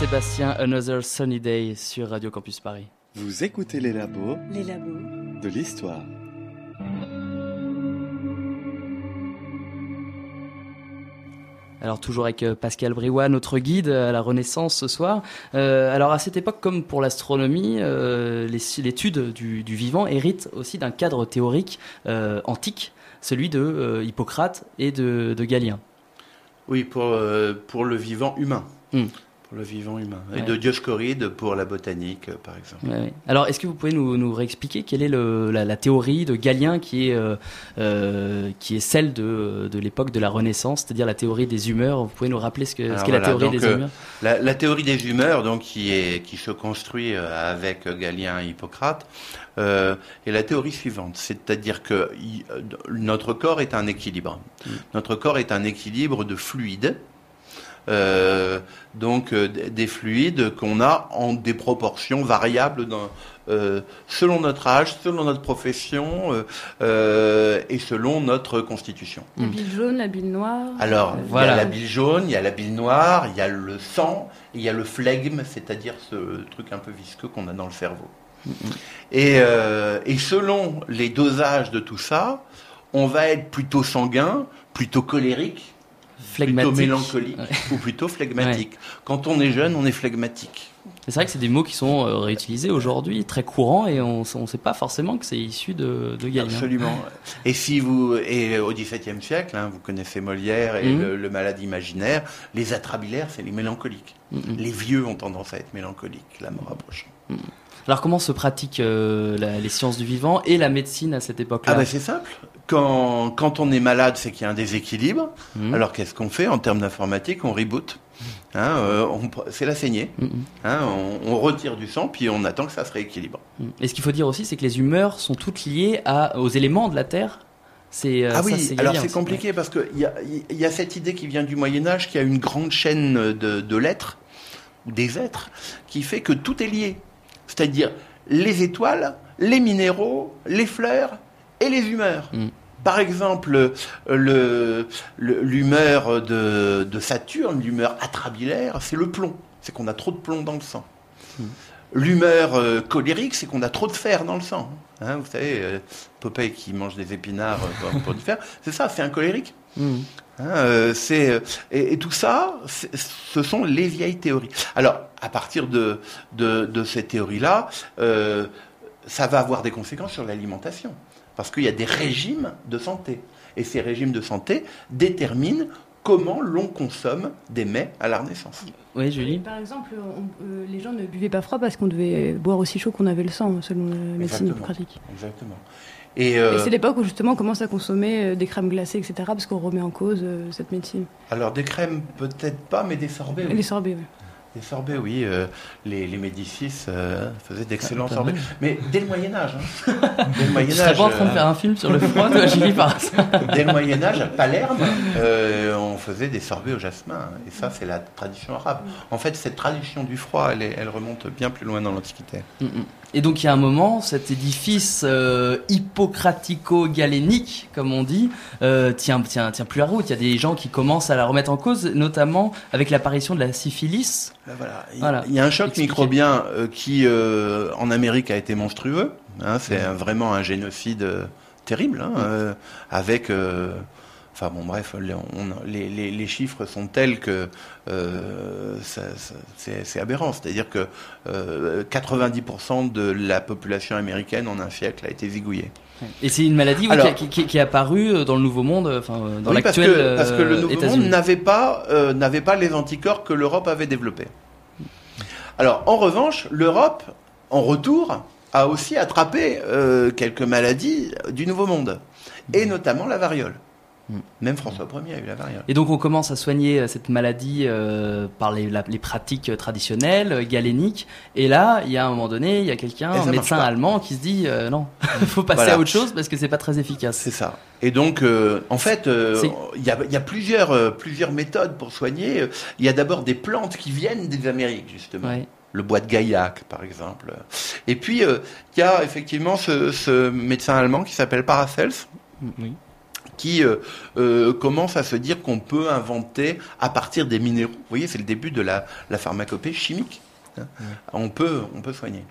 Sébastien, Another Sunny Day sur Radio Campus Paris. Vous écoutez les labos Les labos. de l'histoire. Alors toujours avec euh, Pascal Briouat, notre guide à la Renaissance ce soir. Euh, alors à cette époque, comme pour l'astronomie, euh, l'étude du, du vivant hérite aussi d'un cadre théorique euh, antique, celui de euh, Hippocrate et de, de Galien. Oui, pour, euh, pour le vivant humain. Hmm. Pour le vivant humain. Et Ouais. de Dioscoride pour la botanique, euh, par exemple. Ouais, ouais. Alors est-ce que vous pouvez nous, nous réexpliquer quelle est le, la, la théorie de Galien qui est, euh, euh, qui est celle de, de l'époque de la Renaissance, c'est-à-dire la théorie des humeurs? Vous pouvez nous rappeler ce qu'est la théorie donc, des humeurs? La, la théorie des humeurs, donc, qui, est, qui se construit avec Galien et Hippocrate, euh, est la théorie suivante. C'est-à-dire que notre corps est un équilibre. Notre corps est un équilibre de fluides. Euh, donc euh, des fluides qu'on a en des proportions variables dans, euh, selon notre âge, selon notre profession euh, euh, et selon notre constitution. La bile jaune, la bile noire. Alors, il y a la bile jaune, il y a la bile noire, il y a le sang, et il y a le flegme, c'est-à-dire ce truc un peu visqueux qu'on a dans le cerveau. Et, euh, et selon les dosages de tout ça, on va être plutôt sanguin, plutôt colérique, plutôt mélancolique ou plutôt phlegmatique. Quand on est jeune, on est phlegmatique. C'est vrai que c'est des mots qui sont euh, réutilisés aujourd'hui, très courants, et on ne sait pas forcément que c'est issu de, de Galien. Absolument. Et si vous et au XVIIe siècle, hein, vous connaissez Molière et Mhm. le, le malade imaginaire, les atrabilaires, c'est les mélancoliques. Mhm. Les vieux ont tendance à être mélancoliques, la mort approchant. Alors comment se pratiquent euh, les sciences du vivant et la médecine à cette époque-là? Ah ben c'est simple. Quand, quand on est malade, c'est qu'il y a un déséquilibre. Mhm. Alors qu'est-ce qu'on fait en termes d'informatique? On reboot. Hein, euh, c'est la saignée. Mhm. Hein, on, on retire du sang, puis on attend que ça se rééquilibre. Et ce qu'il faut dire aussi, c'est que les humeurs sont toutes liées à, aux éléments de la Terre. C'est, euh, ah oui, alors c'est compliqué parce qu'il y y a cette idée qui vient du Moyen Âge, qui a une grande chaîne de, de lettres, ou des êtres, qui fait que tout est lié. C'est-à-dire les étoiles, les minéraux, les fleurs et les humeurs. Mm. Par exemple, euh, le- l'humeur de, de Saturne, l'humeur atrabilaire, c'est le plomb. C'est qu'on a trop de plomb dans le sang. Mm. L'humeur euh, colérique, c'est qu'on a trop de fer dans le sang. Hein, vous savez, euh, Popeye qui mange des épinards euh, pour, du fer, [laughs] c'est ça, c'est un colérique. Mhm. Hein, c'est et, et tout ça, ce sont les vieilles théories. Alors, à partir de de, de ces théories-là, ça va avoir des conséquences sur l'alimentation, parce qu'il y a des régimes de santé, et ces régimes de santé déterminent comment l'on consomme des mets à la Renaissance. Oui, Julie. Par exemple, on- euh, les gens ne buvaient pas froid parce qu'on devait boire aussi chaud qu'on avait le sang, selon la médecine pratique. Exactement. Et, Et euh, c'est l'époque où justement on commence à consommer euh, des crèmes glacées, etc., parce qu'on remet en cause euh, cette médecine. alors des crèmes peut-être pas, mais des sorbets. Et oui. les sorbets, ouais. Des sorbets, oui. euh, les, les Médicis euh, faisaient d'excellents Pas sorbets. Mais dès le Moyen Âge. Hein. Dès le pas en train de faire un film sur le froid, toi, Julie, par Dès le Moyen Âge, à Palerme, euh, on faisait des sorbets au jasmin. hein. Et ça, c'est la tradition arabe. En fait, cette tradition du froid, elle, est- elle remonte bien plus loin dans l'Antiquité. Mm, mm. Et donc il y a un moment, cet édifice euh, hippocratico-galénique, comme on dit, euh, tient, tient, tient plus la route. Il y a des gens qui commencent à la remettre en cause, notamment avec l'apparition de la syphilis. Voilà. Il, Voilà. y a un choc Expliquez. microbien euh, qui, euh, en Amérique, a été monstrueux. Hein, c'est vraiment un génocide terrible, hein, avec Enfin bon, bref, les, on- les, les- les chiffres sont tels que euh, c'est aberrant. C'est-à-dire que euh, 90% de la population américaine en un siècle a été zigouillée. Et c'est une maladie oui, Alors- qui, qui- qui est apparue euh, dans le Nouveau Monde, euh, enfin euh, dans Oui, parce l'actuel que, parce que le euh, Nouveau. Monde n'avait pas, euh, n'avait pas les anticorps que l'Europe avait développés. Alors, en revanche, l'Europe, en retour, a aussi attrapé euh, quelques maladies du Nouveau Monde, et notamment la variole. Mm. Même François Ier a eu la variole. Et donc on commence à soigner euh, cette maladie euh, par les, la- les pratiques euh, traditionnelles, galéniques. Et là, il y a un moment donné, il y a quelqu'un, un médecin allemand, qui se dit euh, non, [laughs] il faut passer Voilà. à autre chose parce que c'est pas très efficace. C'est ça. Et donc, euh, en fait, il y a, il y a plusieurs, plusieurs méthodes pour soigner. Il y a d'abord des plantes qui viennent des Amériques, justement. Ouais. le bois de Gaillac, par exemple. Et puis, euh, il y a effectivement ce, ce médecin allemand qui s'appelle Paracels, Oui. Qui euh, euh, commence à se dire qu'on peut inventer à partir des minéraux. Vous voyez, c'est le début de la, la pharmacopée chimique. hein. On, peut, on peut soigner.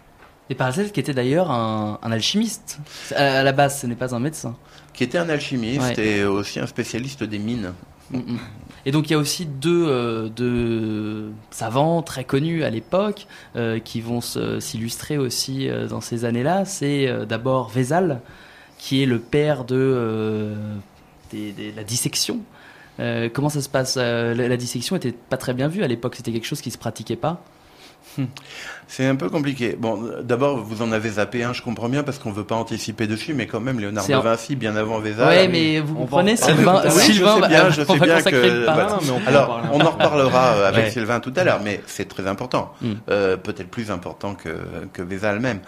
Et Paracels qui était d'ailleurs un, un alchimiste. À, la base, ce n'est pas un médecin. Qui était un alchimiste Ouais. et aussi un spécialiste des mines. Mm, mm. Et donc il y a aussi deux, euh, deux savants très connus à l'époque euh, qui vont s'illustrer aussi euh, dans ces années-là. C'est euh, d'abord Vézal, qui est le père de, euh, la dissection. Euh, comment ça se passe? Euh, la, la dissection était pas très bien vue à l'époque, c'était quelque chose qui se pratiquait pas. C'est un peu compliqué. Bon, d'abord, vous en avez zappé un, je comprends bien, parce qu'on veut pas anticiper dessus, mais quand même, Léonard de Vinci, bien avant Vézal. ouais, mais vous comprenez, Sylvain. Oui, je Sylvain [laughs] sais bien, je on sais va bien que- bah, Ah, mais on peut en Alors, on en reparlera euh, avec Ouais. Sylvain tout à l'heure, mais c'est très important. Mm. Euh, Peut-être plus important que, que Vézal même.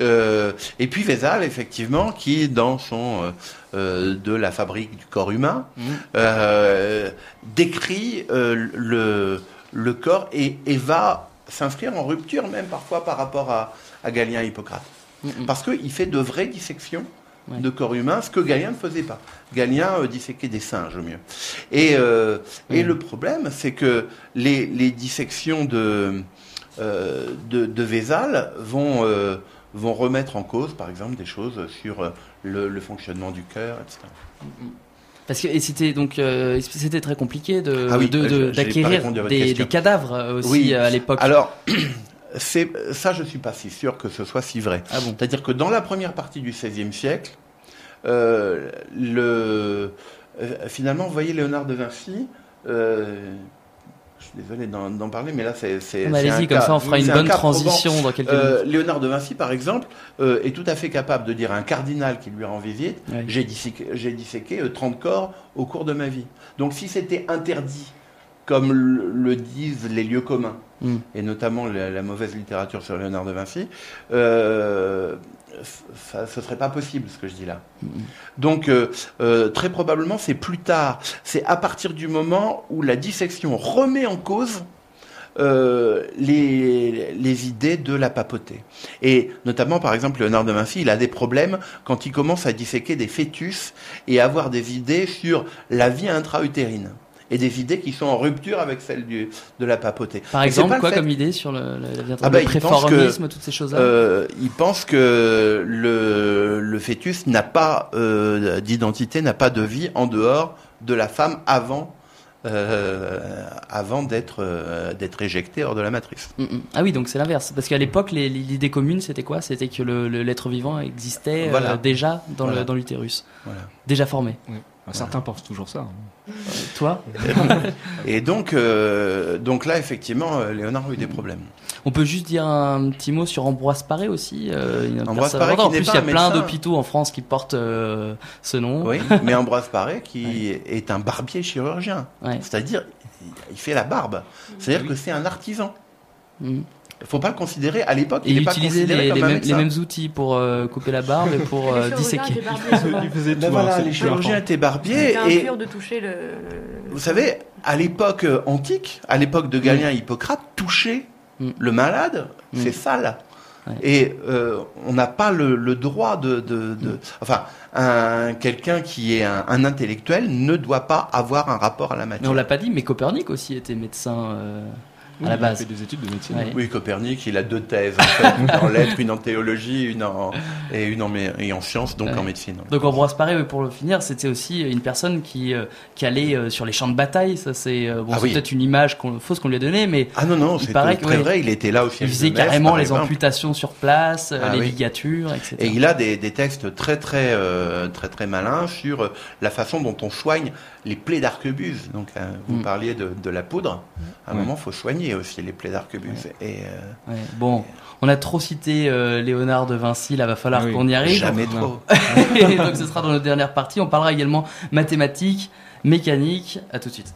Euh, et puis Vézal, effectivement, qui, dans son euh, euh, de la fabrique du corps humain, Mm. euh, décrit euh, le, le corps et, et va s'inscrire en rupture même parfois par rapport à, à Galien et Hippocrate. Mm, mm. Parce qu'il fait de vraies dissections Ouais. de corps humain, ce que Galien ne faisait pas. Galien euh, disséquait des singes au mieux. Et, euh, et Mm. le problème, c'est que les, les dissections de, euh, de, de Vézal vont, euh, vont remettre en cause, par exemple, des choses sur le, le fonctionnement du cœur, etc. Parce que et c'était donc euh, c'était très compliqué de Ah oui, de- je- de- j'ai pas d'acquérir des, cadavres euh, aussi Oui. euh, à l'époque. Alors, [clears throat] ça, je suis pas si sûr que ce soit si vrai. Ah bon. C'est-à-dire que dans la première partie du XVIe siècle, euh, le, euh, finalement, vous voyez Léonard de Vinci, euh, je suis désolé d'en parler, mais là, c'est. Ah Allez-y, comme cas- ça on fera une un bonne probant. transition dans quelques Euh, minutes. Léonard de Vinci, par exemple, euh, est tout à fait capable de dire à un cardinal qui lui rend visite. J'ai disséqué, j'ai disséqué, euh, 30 corps au cours de ma vie. Donc, si c'était interdit, comme le, le disent les lieux communs, Mm. et notamment la, la mauvaise littérature sur Léonard de Vinci, euh, ça, ce serait pas possible ce que je dis là. Mm. Donc euh, euh, très probablement c'est plus tard, c'est à partir du moment où la dissection remet en cause euh, les, les idées de la papauté. Et notamment, par exemple, Léonard de Vinci, il a des problèmes quand il commence à disséquer des fœtus et avoir des idées sur la vie intra-utérine. Et des idées qui sont en rupture avec celles du, de la papauté. Par exemple, quoi fait- comme idée sur le, le, le, Ah bah, le préformisme, toutes ces choses-là euh, il pense que le, le fœtus n'a pas euh, d'identité, n'a pas de vie en dehors de la femme avant, euh, avant d'être euh, d'être éjecté hors de la matrice. Mm, mm. Ah oui, donc c'est l'inverse. Parce qu'à l'époque, l'idée commune, c'était quoi? C'était que le- le- l'être vivant existait euh, Voilà. déjà dans Voilà. l'utérus. Voilà. Déjà formé. Oui. Certains pensent toujours ça. hein. Toi [laughs] Et donc, euh, donc là, effectivement, euh, Léonard a eu des problèmes. On peut juste dire un petit mot sur Ambroise Paré aussi. euh, une Ambroise Paré qui. En plus, il y a plein d'hôpitaux en France qui portent euh, ce nom. Oui, mais Ambroise Paré, qui [laughs] est un barbier chirurgien, Ouais. c'est-à-dire il fait la barbe, c'est-à-dire que c'est un artisan. Mm. Il faut pas le considérer à l'époque. Il il n'est pas utilisait considéré les, comme les un mêmes, les médecin. mêmes outils pour euh, couper la barbe et pour euh, disséquer. Il faisait tout. Voilà, les chirurgiens étaient barbiers C'était et impur de toucher le. Vous savez, à l'époque euh, antique, à l'époque de Galien et Hippocrate, toucher Mm. le malade, Mm. c'est sale. Ouais. Et euh, on n'a pas le, le droit de, de, de- enfin, un quelqu'un qui est un, un intellectuel ne doit pas avoir un rapport à la Mais on matière. l'a pas dit, mais Copernic aussi était médecin. euh, à la il a base. fait des études de médecine. Ouais. Oui, Copernic, il a deux thèses, en fait, [laughs] une en lettres, une en théologie, une en, et une en, mé- et en sciences, donc Ouais. en médecine. Donc Ambroise Paré, oui, pour le finir, c'était aussi une personne qui, euh, qui allait euh, sur les champs de bataille. Ça, c'est euh, bon, Ah oui. peut-être une image fausse qu'on lui a donnée, mais Ah non, non, Il c'est paraît très vrai, il était là au il faisait carrément les exemple. amputations sur place, Ah les oui. ligatures, etc. Et il a des, des textes très très euh, très très malins sur la façon dont on soigne les plaies d'arquebuse. Donc euh, vous Mm. parliez de, de la poudre. À un Ouais. moment, faut soigner aussi les plaies d'arquebuse. Et euh, Ouais, Bon, on a trop cité euh, Léonard de Vinci, là va falloir Ah oui. qu'on y arrive. jamais trop. [laughs] Et donc ce sera dans notre dernière partie. On parlera également mathématiques, mécanique. À tout de suite.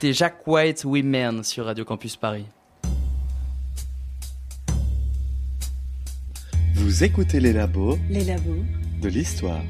D'écouter Jack White Women sur Radio Campus Paris. Vous écoutez les labos Les labos. de l'histoire.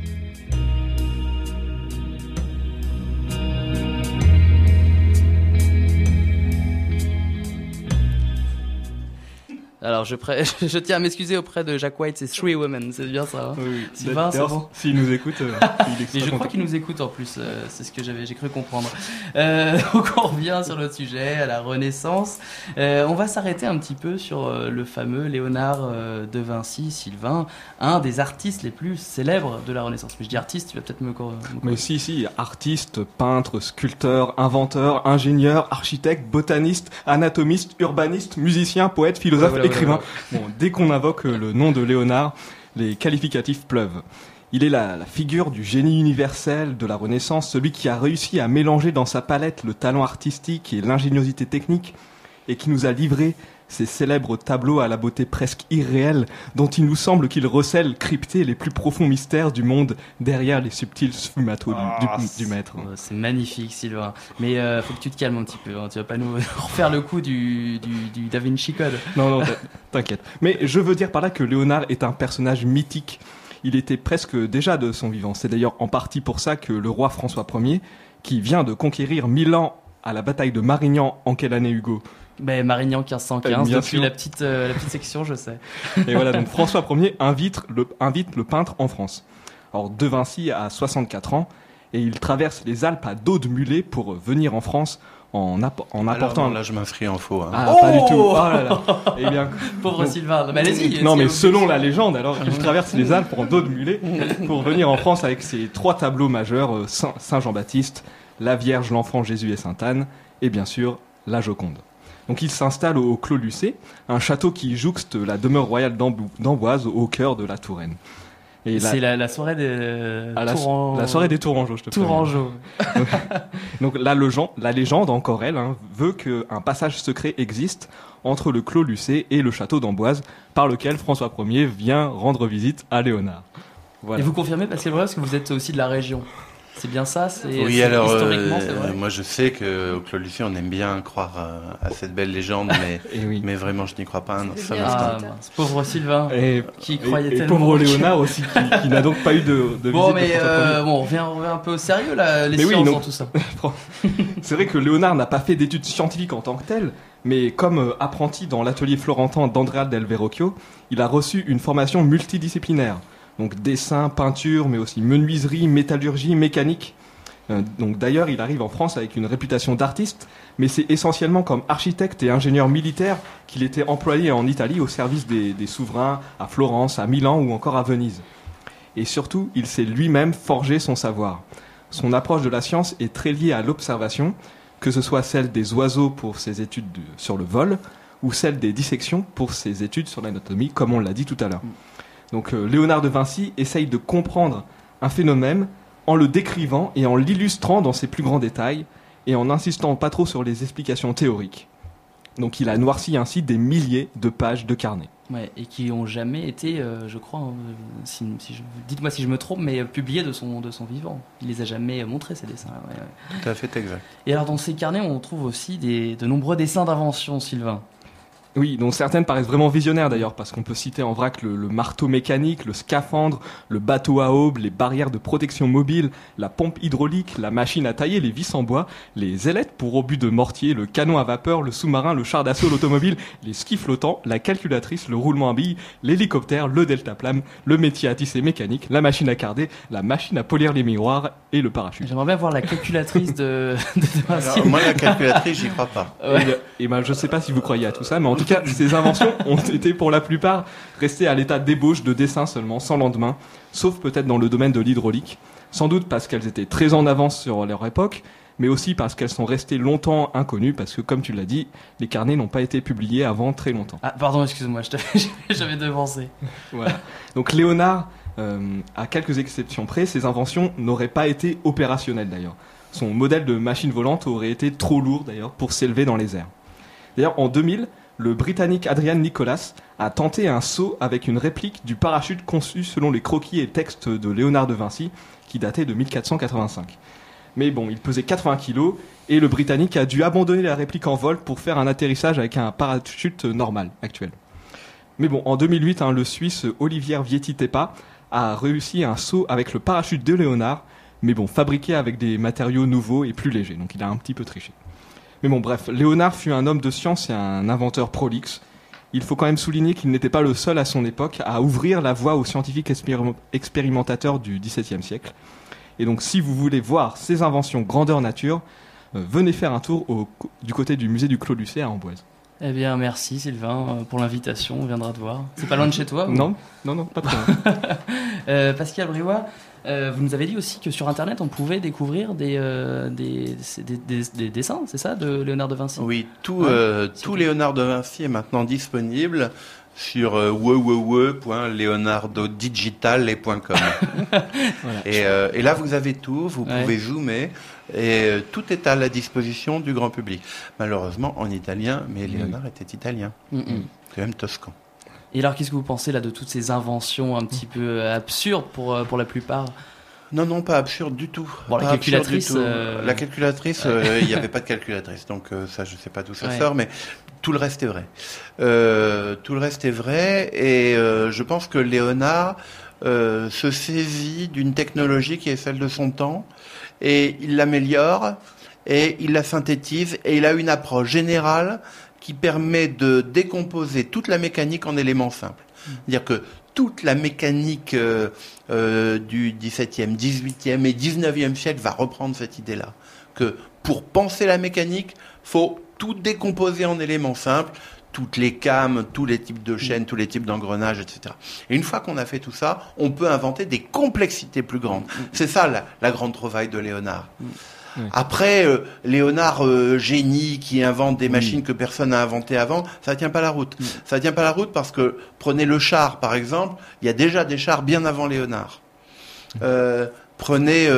Alors je, pré- [laughs] je tiens à m'excuser auprès de Jack White, c'est Three Women, c'est bien ça. hein Oui, oui. Sylvain, c'est bon S'il nous écoute, euh, [laughs] il est Et je crois qu'il nous écoute en plus, euh, c'est ce que j'avais, j'ai cru comprendre. Euh, [laughs] donc on revient sur notre sujet, à la Renaissance. Euh, on va s'arrêter un petit peu sur euh, le fameux Léonard de Vinci, Sylvain, un des artistes les plus célèbres de la Renaissance. Mais je dis artiste, tu vas peut-être me, Mais si, si, artiste, peintre, sculpteur, inventeur, ingénieur, architecte, botaniste, anatomiste, urbaniste, musicien, poète, philosophe, Ouais, voilà, Bon, dès qu'on invoque euh, le nom de Léonard, les qualificatifs pleuvent. Il est la, la figure du génie universel de la Renaissance, celui qui a réussi à mélanger dans sa palette le talent artistique et l'ingéniosité technique, et qui nous a livré ces célèbres tableaux à la beauté presque irréelle, dont il nous semble qu'il recèle crypté les plus profonds mystères du monde derrière les subtils sfumatos du- Ah, du, du maître. Oh, C'est magnifique, Sylvain. Mais euh, faut que tu te calmes un petit peu. hein. Tu vas pas nous [laughs] refaire le coup du, du, du Da Vinci Code. Non, non, t'in- t'inquiète. Mais je veux dire par là que Léonard est un personnage mythique. Il était presque déjà de son vivant. C'est d'ailleurs en partie pour ça que le roi François Ier, qui vient de conquérir Milan à la bataille de Marignan en quelle année Hugo? Ben, Marignan 1515, Euh, bien depuis sûr. la petite, euh, la petite section, je sais. [laughs] Et voilà, donc François Ier invite le, invite le peintre en France. Alors De Vinci a 64 ans et il traverse les Alpes à dos de mulet pour venir en France en, app- en Alors, apportant... non, là, je m'inscris en faux. hein. Ah, pas du tout. Oh là là. Eh bien, [laughs] Pauvre Donc- Sylvain. Non, Mais allez-y. Non, mais selon la légende, alors, il traverse les Alpes en dos de mulet pour venir en France avec ses trois tableaux majeurs euh, Saint- Saint Jean-Baptiste, la Vierge, l'Enfant Jésus et Sainte Anne, et bien sûr la Joconde. Donc il s'installe au, au Clos Lucé, un château qui jouxte la demeure royale d'Amboise au cœur de la Touraine. C'est la, la soirée des à la, Touran- la soirée des Tourangeaux, je te. Tourangeaux. [laughs] Donc la légende, la légende encore elle, hein, veut qu'un passage secret existe entre le Clos Lucé et le château d'Amboise, par lequel François Ier vient rendre visite à Léonard. Voilà. Et vous confirmez, Pascal parce que vous êtes aussi de la région. C'est bien ça c'est, Oui, c'est- alors, historiquement, euh, c'est vrai. moi je sais qu'au Clos Lucé, on aime bien croire euh, à cette belle légende, mais, [laughs] Et oui. mais vraiment, je n'y crois pas un C'est seul. Ah, pauvre Sylvain, Et, qui et- croyait et tellement. pauvre que- Léonard aussi, qui, qui n'a donc pas eu de, de Bon, visite mais de euh, bon, on revient, on revient un peu au sérieux là, les Mais oui, sciences non. dans tout ça. [laughs] C'est vrai que Léonard n'a pas fait d'études scientifiques en tant que tel, mais comme apprenti dans l'atelier florentin d'Andrea del Verrocchio, il a reçu une formation multidisciplinaire. Donc dessin, peinture, mais aussi menuiserie, métallurgie, mécanique. Euh, donc d'ailleurs, il arrive en France avec une réputation d'artiste, mais c'est essentiellement comme architecte et ingénieur militaire qu'il était employé en Italie au service des, souverains à Florence, à Milan ou encore à Venise. Et surtout, il s'est lui-même forgé son savoir. Son approche de la science est très liée à l'observation, que ce soit celle des oiseaux pour ses études de- sur le vol, ou celle des dissections pour ses études sur l'anatomie, comme on l'a dit tout à l'heure. Donc euh, Léonard de Vinci essaye de comprendre un phénomène en le décrivant et en l'illustrant dans ses plus grands détails, et en insistant pas trop sur les explications théoriques. Donc il a noirci ainsi des milliers de pages de carnet. Ouais, et qui ont jamais été, euh, je crois, hein, euh, si, si je- dites-moi si je me trompe, mais euh, publiés de son, de son vivant. Il les a jamais montrés, ces dessins. ouais, ouais. Tout à fait exact. Et alors, dans ces carnets, on trouve aussi des, de nombreux dessins d'invention, Sylvain. Oui, dont certaines paraissent vraiment visionnaires d'ailleurs, parce qu'on peut citer en vrac le, le marteau mécanique, le scaphandre, le bateau à aube, les barrières de protection mobile, la pompe hydraulique, la machine à tailler, les vis en bois, les ailettes pour obus de mortier, le canon à vapeur, le sous-marin, le char d'assaut, l'automobile, les skis flottants, la calculatrice, le roulement à billes, l'hélicoptère, le deltaplane, le métier à tisser mécanique, la machine à carder, la machine à polir les miroirs et le parachute. J'aimerais bien voir la calculatrice de, de, de Vinci. Alors, moi, la calculatrice, j'y crois pas. Ouais. Et, bien- et ben, je sais pas si vous croyez à tout ça, mais en tout cas, ces inventions ont été pour la plupart restées à l'état d'ébauche, de dessin seulement, sans lendemain, sauf peut-être dans le domaine de l'hydraulique. Sans doute parce qu'elles étaient très en avance sur leur époque, mais aussi parce qu'elles sont restées longtemps inconnues, parce que, comme tu l'as dit, les carnets n'ont pas été publiés avant très longtemps. Ah, pardon, excuse-moi, je t'avais- [laughs] j'avais devancé. Voilà. Donc Léonard, euh, à quelques exceptions près, ses inventions n'auraient pas été opérationnelles d'ailleurs. Son modèle de machine volante aurait été trop lourd d'ailleurs pour s'élever dans les airs. D'ailleurs, en 2000, le Britannique Adrian Nicholas a tenté un saut avec une réplique du parachute conçu selon les croquis et textes de Léonard de Vinci, qui datait de 1485. Mais bon, il pesait 80 kilos et le Britannique a dû abandonner la réplique en vol pour faire un atterrissage avec un parachute normal actuel. Mais bon, en 2008, hein, le Suisse Olivier Vietti-Tepa a réussi un saut avec le parachute de Léonard, mais bon, fabriqué avec des matériaux nouveaux et plus légers, donc il a un petit peu triché. Mais bon, bref, Léonard fut un homme de science et un inventeur prolixe. il faut quand même souligner qu'il n'était pas le seul à son époque à ouvrir la voie aux scientifiques expérim- expérimentateurs du XVIIe siècle. Et donc, si vous voulez voir ces inventions grandeur nature, euh, venez faire un tour au- du côté du musée du Clos Lucé à Amboise. Eh bien, merci Sylvain euh, pour l'invitation. On viendra te voir. C'est pas loin de chez toi ou- Non, non, non, pas trop. loin. [laughs] Euh, Pascal Briouat, euh, vous nous avez dit aussi que sur Internet, on pouvait découvrir des, euh, des, des, des- des dessins, c'est ça, de Léonard de Vinci? Oui, tout, Ouais. euh, tout. Léonard de Vinci est maintenant disponible sur www.leonardodigital.com. [laughs] Voilà. et, euh, et là, vous avez tout, vous Ouais. pouvez zoomer, et euh, tout est à la disposition du grand public. Malheureusement, en italien, mais Léonard était italien, Mm, mm. quand même toscan. Et alors, qu'est-ce que vous pensez là de toutes ces inventions un petit peu euh, absurdes pour, euh, pour la plupart? Non, non, pas absurde du tout. Bon, la calculatrice, du tout. euh, La calculatrice, euh, il n'y avait [laughs] pas de calculatrice, donc euh, ça, je sais pas d'où ça Ouais. sort, mais tout le reste est vrai. Euh, tout le reste est vrai, et euh, je pense que Léonard euh, se saisit d'une technologie qui est celle de son temps, et il l'améliore, et il la synthétise, et il a une approche générale qui permet de décomposer toute la mécanique en éléments simples. C'est-à-dire que toute la mécanique euh, euh, du XVIIe, XVIIIe et XIXe siècle va reprendre cette idée-là. Que pour penser la mécanique, faut tout décomposer en éléments simples, toutes les cames, tous les types de chaînes, tous les types d'engrenages, etc. Et une fois qu'on a fait tout ça, on peut inventer des complexités plus grandes. C'est ça la, la grande trouvaille de Léonard. Oui. Après, euh, Léonard, euh, génie, qui invente des machines que personne n'a inventées avant, ça tient pas la route. Ça tient pas la route parce que, prenez le char, par exemple, il y a déjà des chars bien avant Léonard. Euh, prenez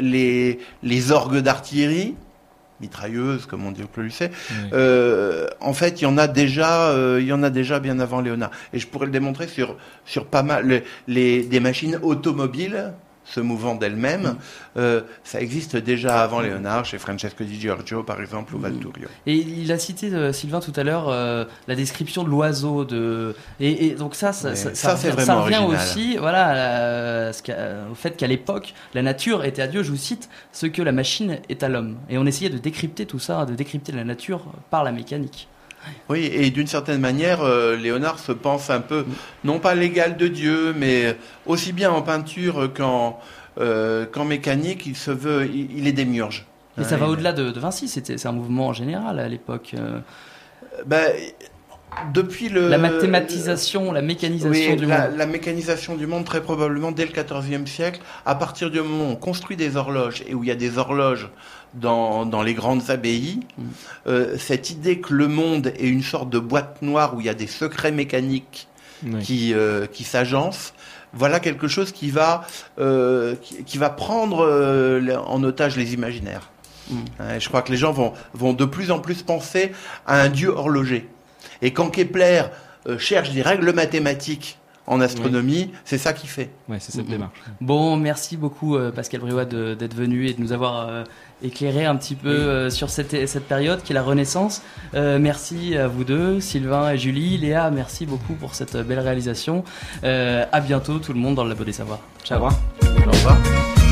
les, les orgues d'artillerie, mitrailleuses, comme on dit au. Oui. Euh, en fait, il y en a déjà, il y en a déjà bien avant Léonard. Et je pourrais le démontrer sur sur pas mal les, les- des machines automobiles se mouvant d'elles-mêmes. Euh, ça existe déjà avant Léonard, chez Francesco di Giorgio, par exemple, ou Valturio. Et il a cité euh, Sylvain tout à l'heure euh, la description de l'oiseau de et, et donc ça ça, revient- aussi voilà à au fait qu'à l'époque la nature était à Dieu. Je vous cite ce que la machine est à l'homme. Et on essayait de décrypter tout ça de décrypter la nature par la mécanique Oui, et d'une certaine manière, euh, Léonard se pense un peu, non pas l'égal de Dieu, mais aussi bien en peinture qu'en euh, qu'en mécanique, il se veut, il, il est démiurge. et ça va il- au-delà de, de Vinci c'était c'est un mouvement général à l'époque euh, Ben, depuis le la mathématisation la mécanisation Oui, du la, monde la mécanisation du monde, très probablement dès le XIVe siècle, à partir du moment où on construit des horloges et où il y a des horloges dans, dans les grandes abbayes, Mm. euh, cette idée que le monde est une sorte de boîte noire où il y a des secrets mécaniques Oui. qui, euh, qui s'agencent, voilà quelque chose qui va, euh, qui, qui va prendre en otage les imaginaires. Mm. Je crois que les gens vont, vont de plus en plus penser à un dieu horloger. Et quand Kepler euh, cherche des règles mathématiques en astronomie, c'est ça qu'il fait. Ouais, c'est cette démarche. Bon, merci beaucoup euh, Pascal Briouat d'être venu et de nous avoir euh, éclairé un petit peu euh, sur cette, cette période qui est la Renaissance. Euh, merci à vous deux, Sylvain et Julie. Léa, merci beaucoup pour cette belle réalisation. Euh, à bientôt tout le monde dans le Labo des Savoirs. Ciao. Au revoir. Au revoir.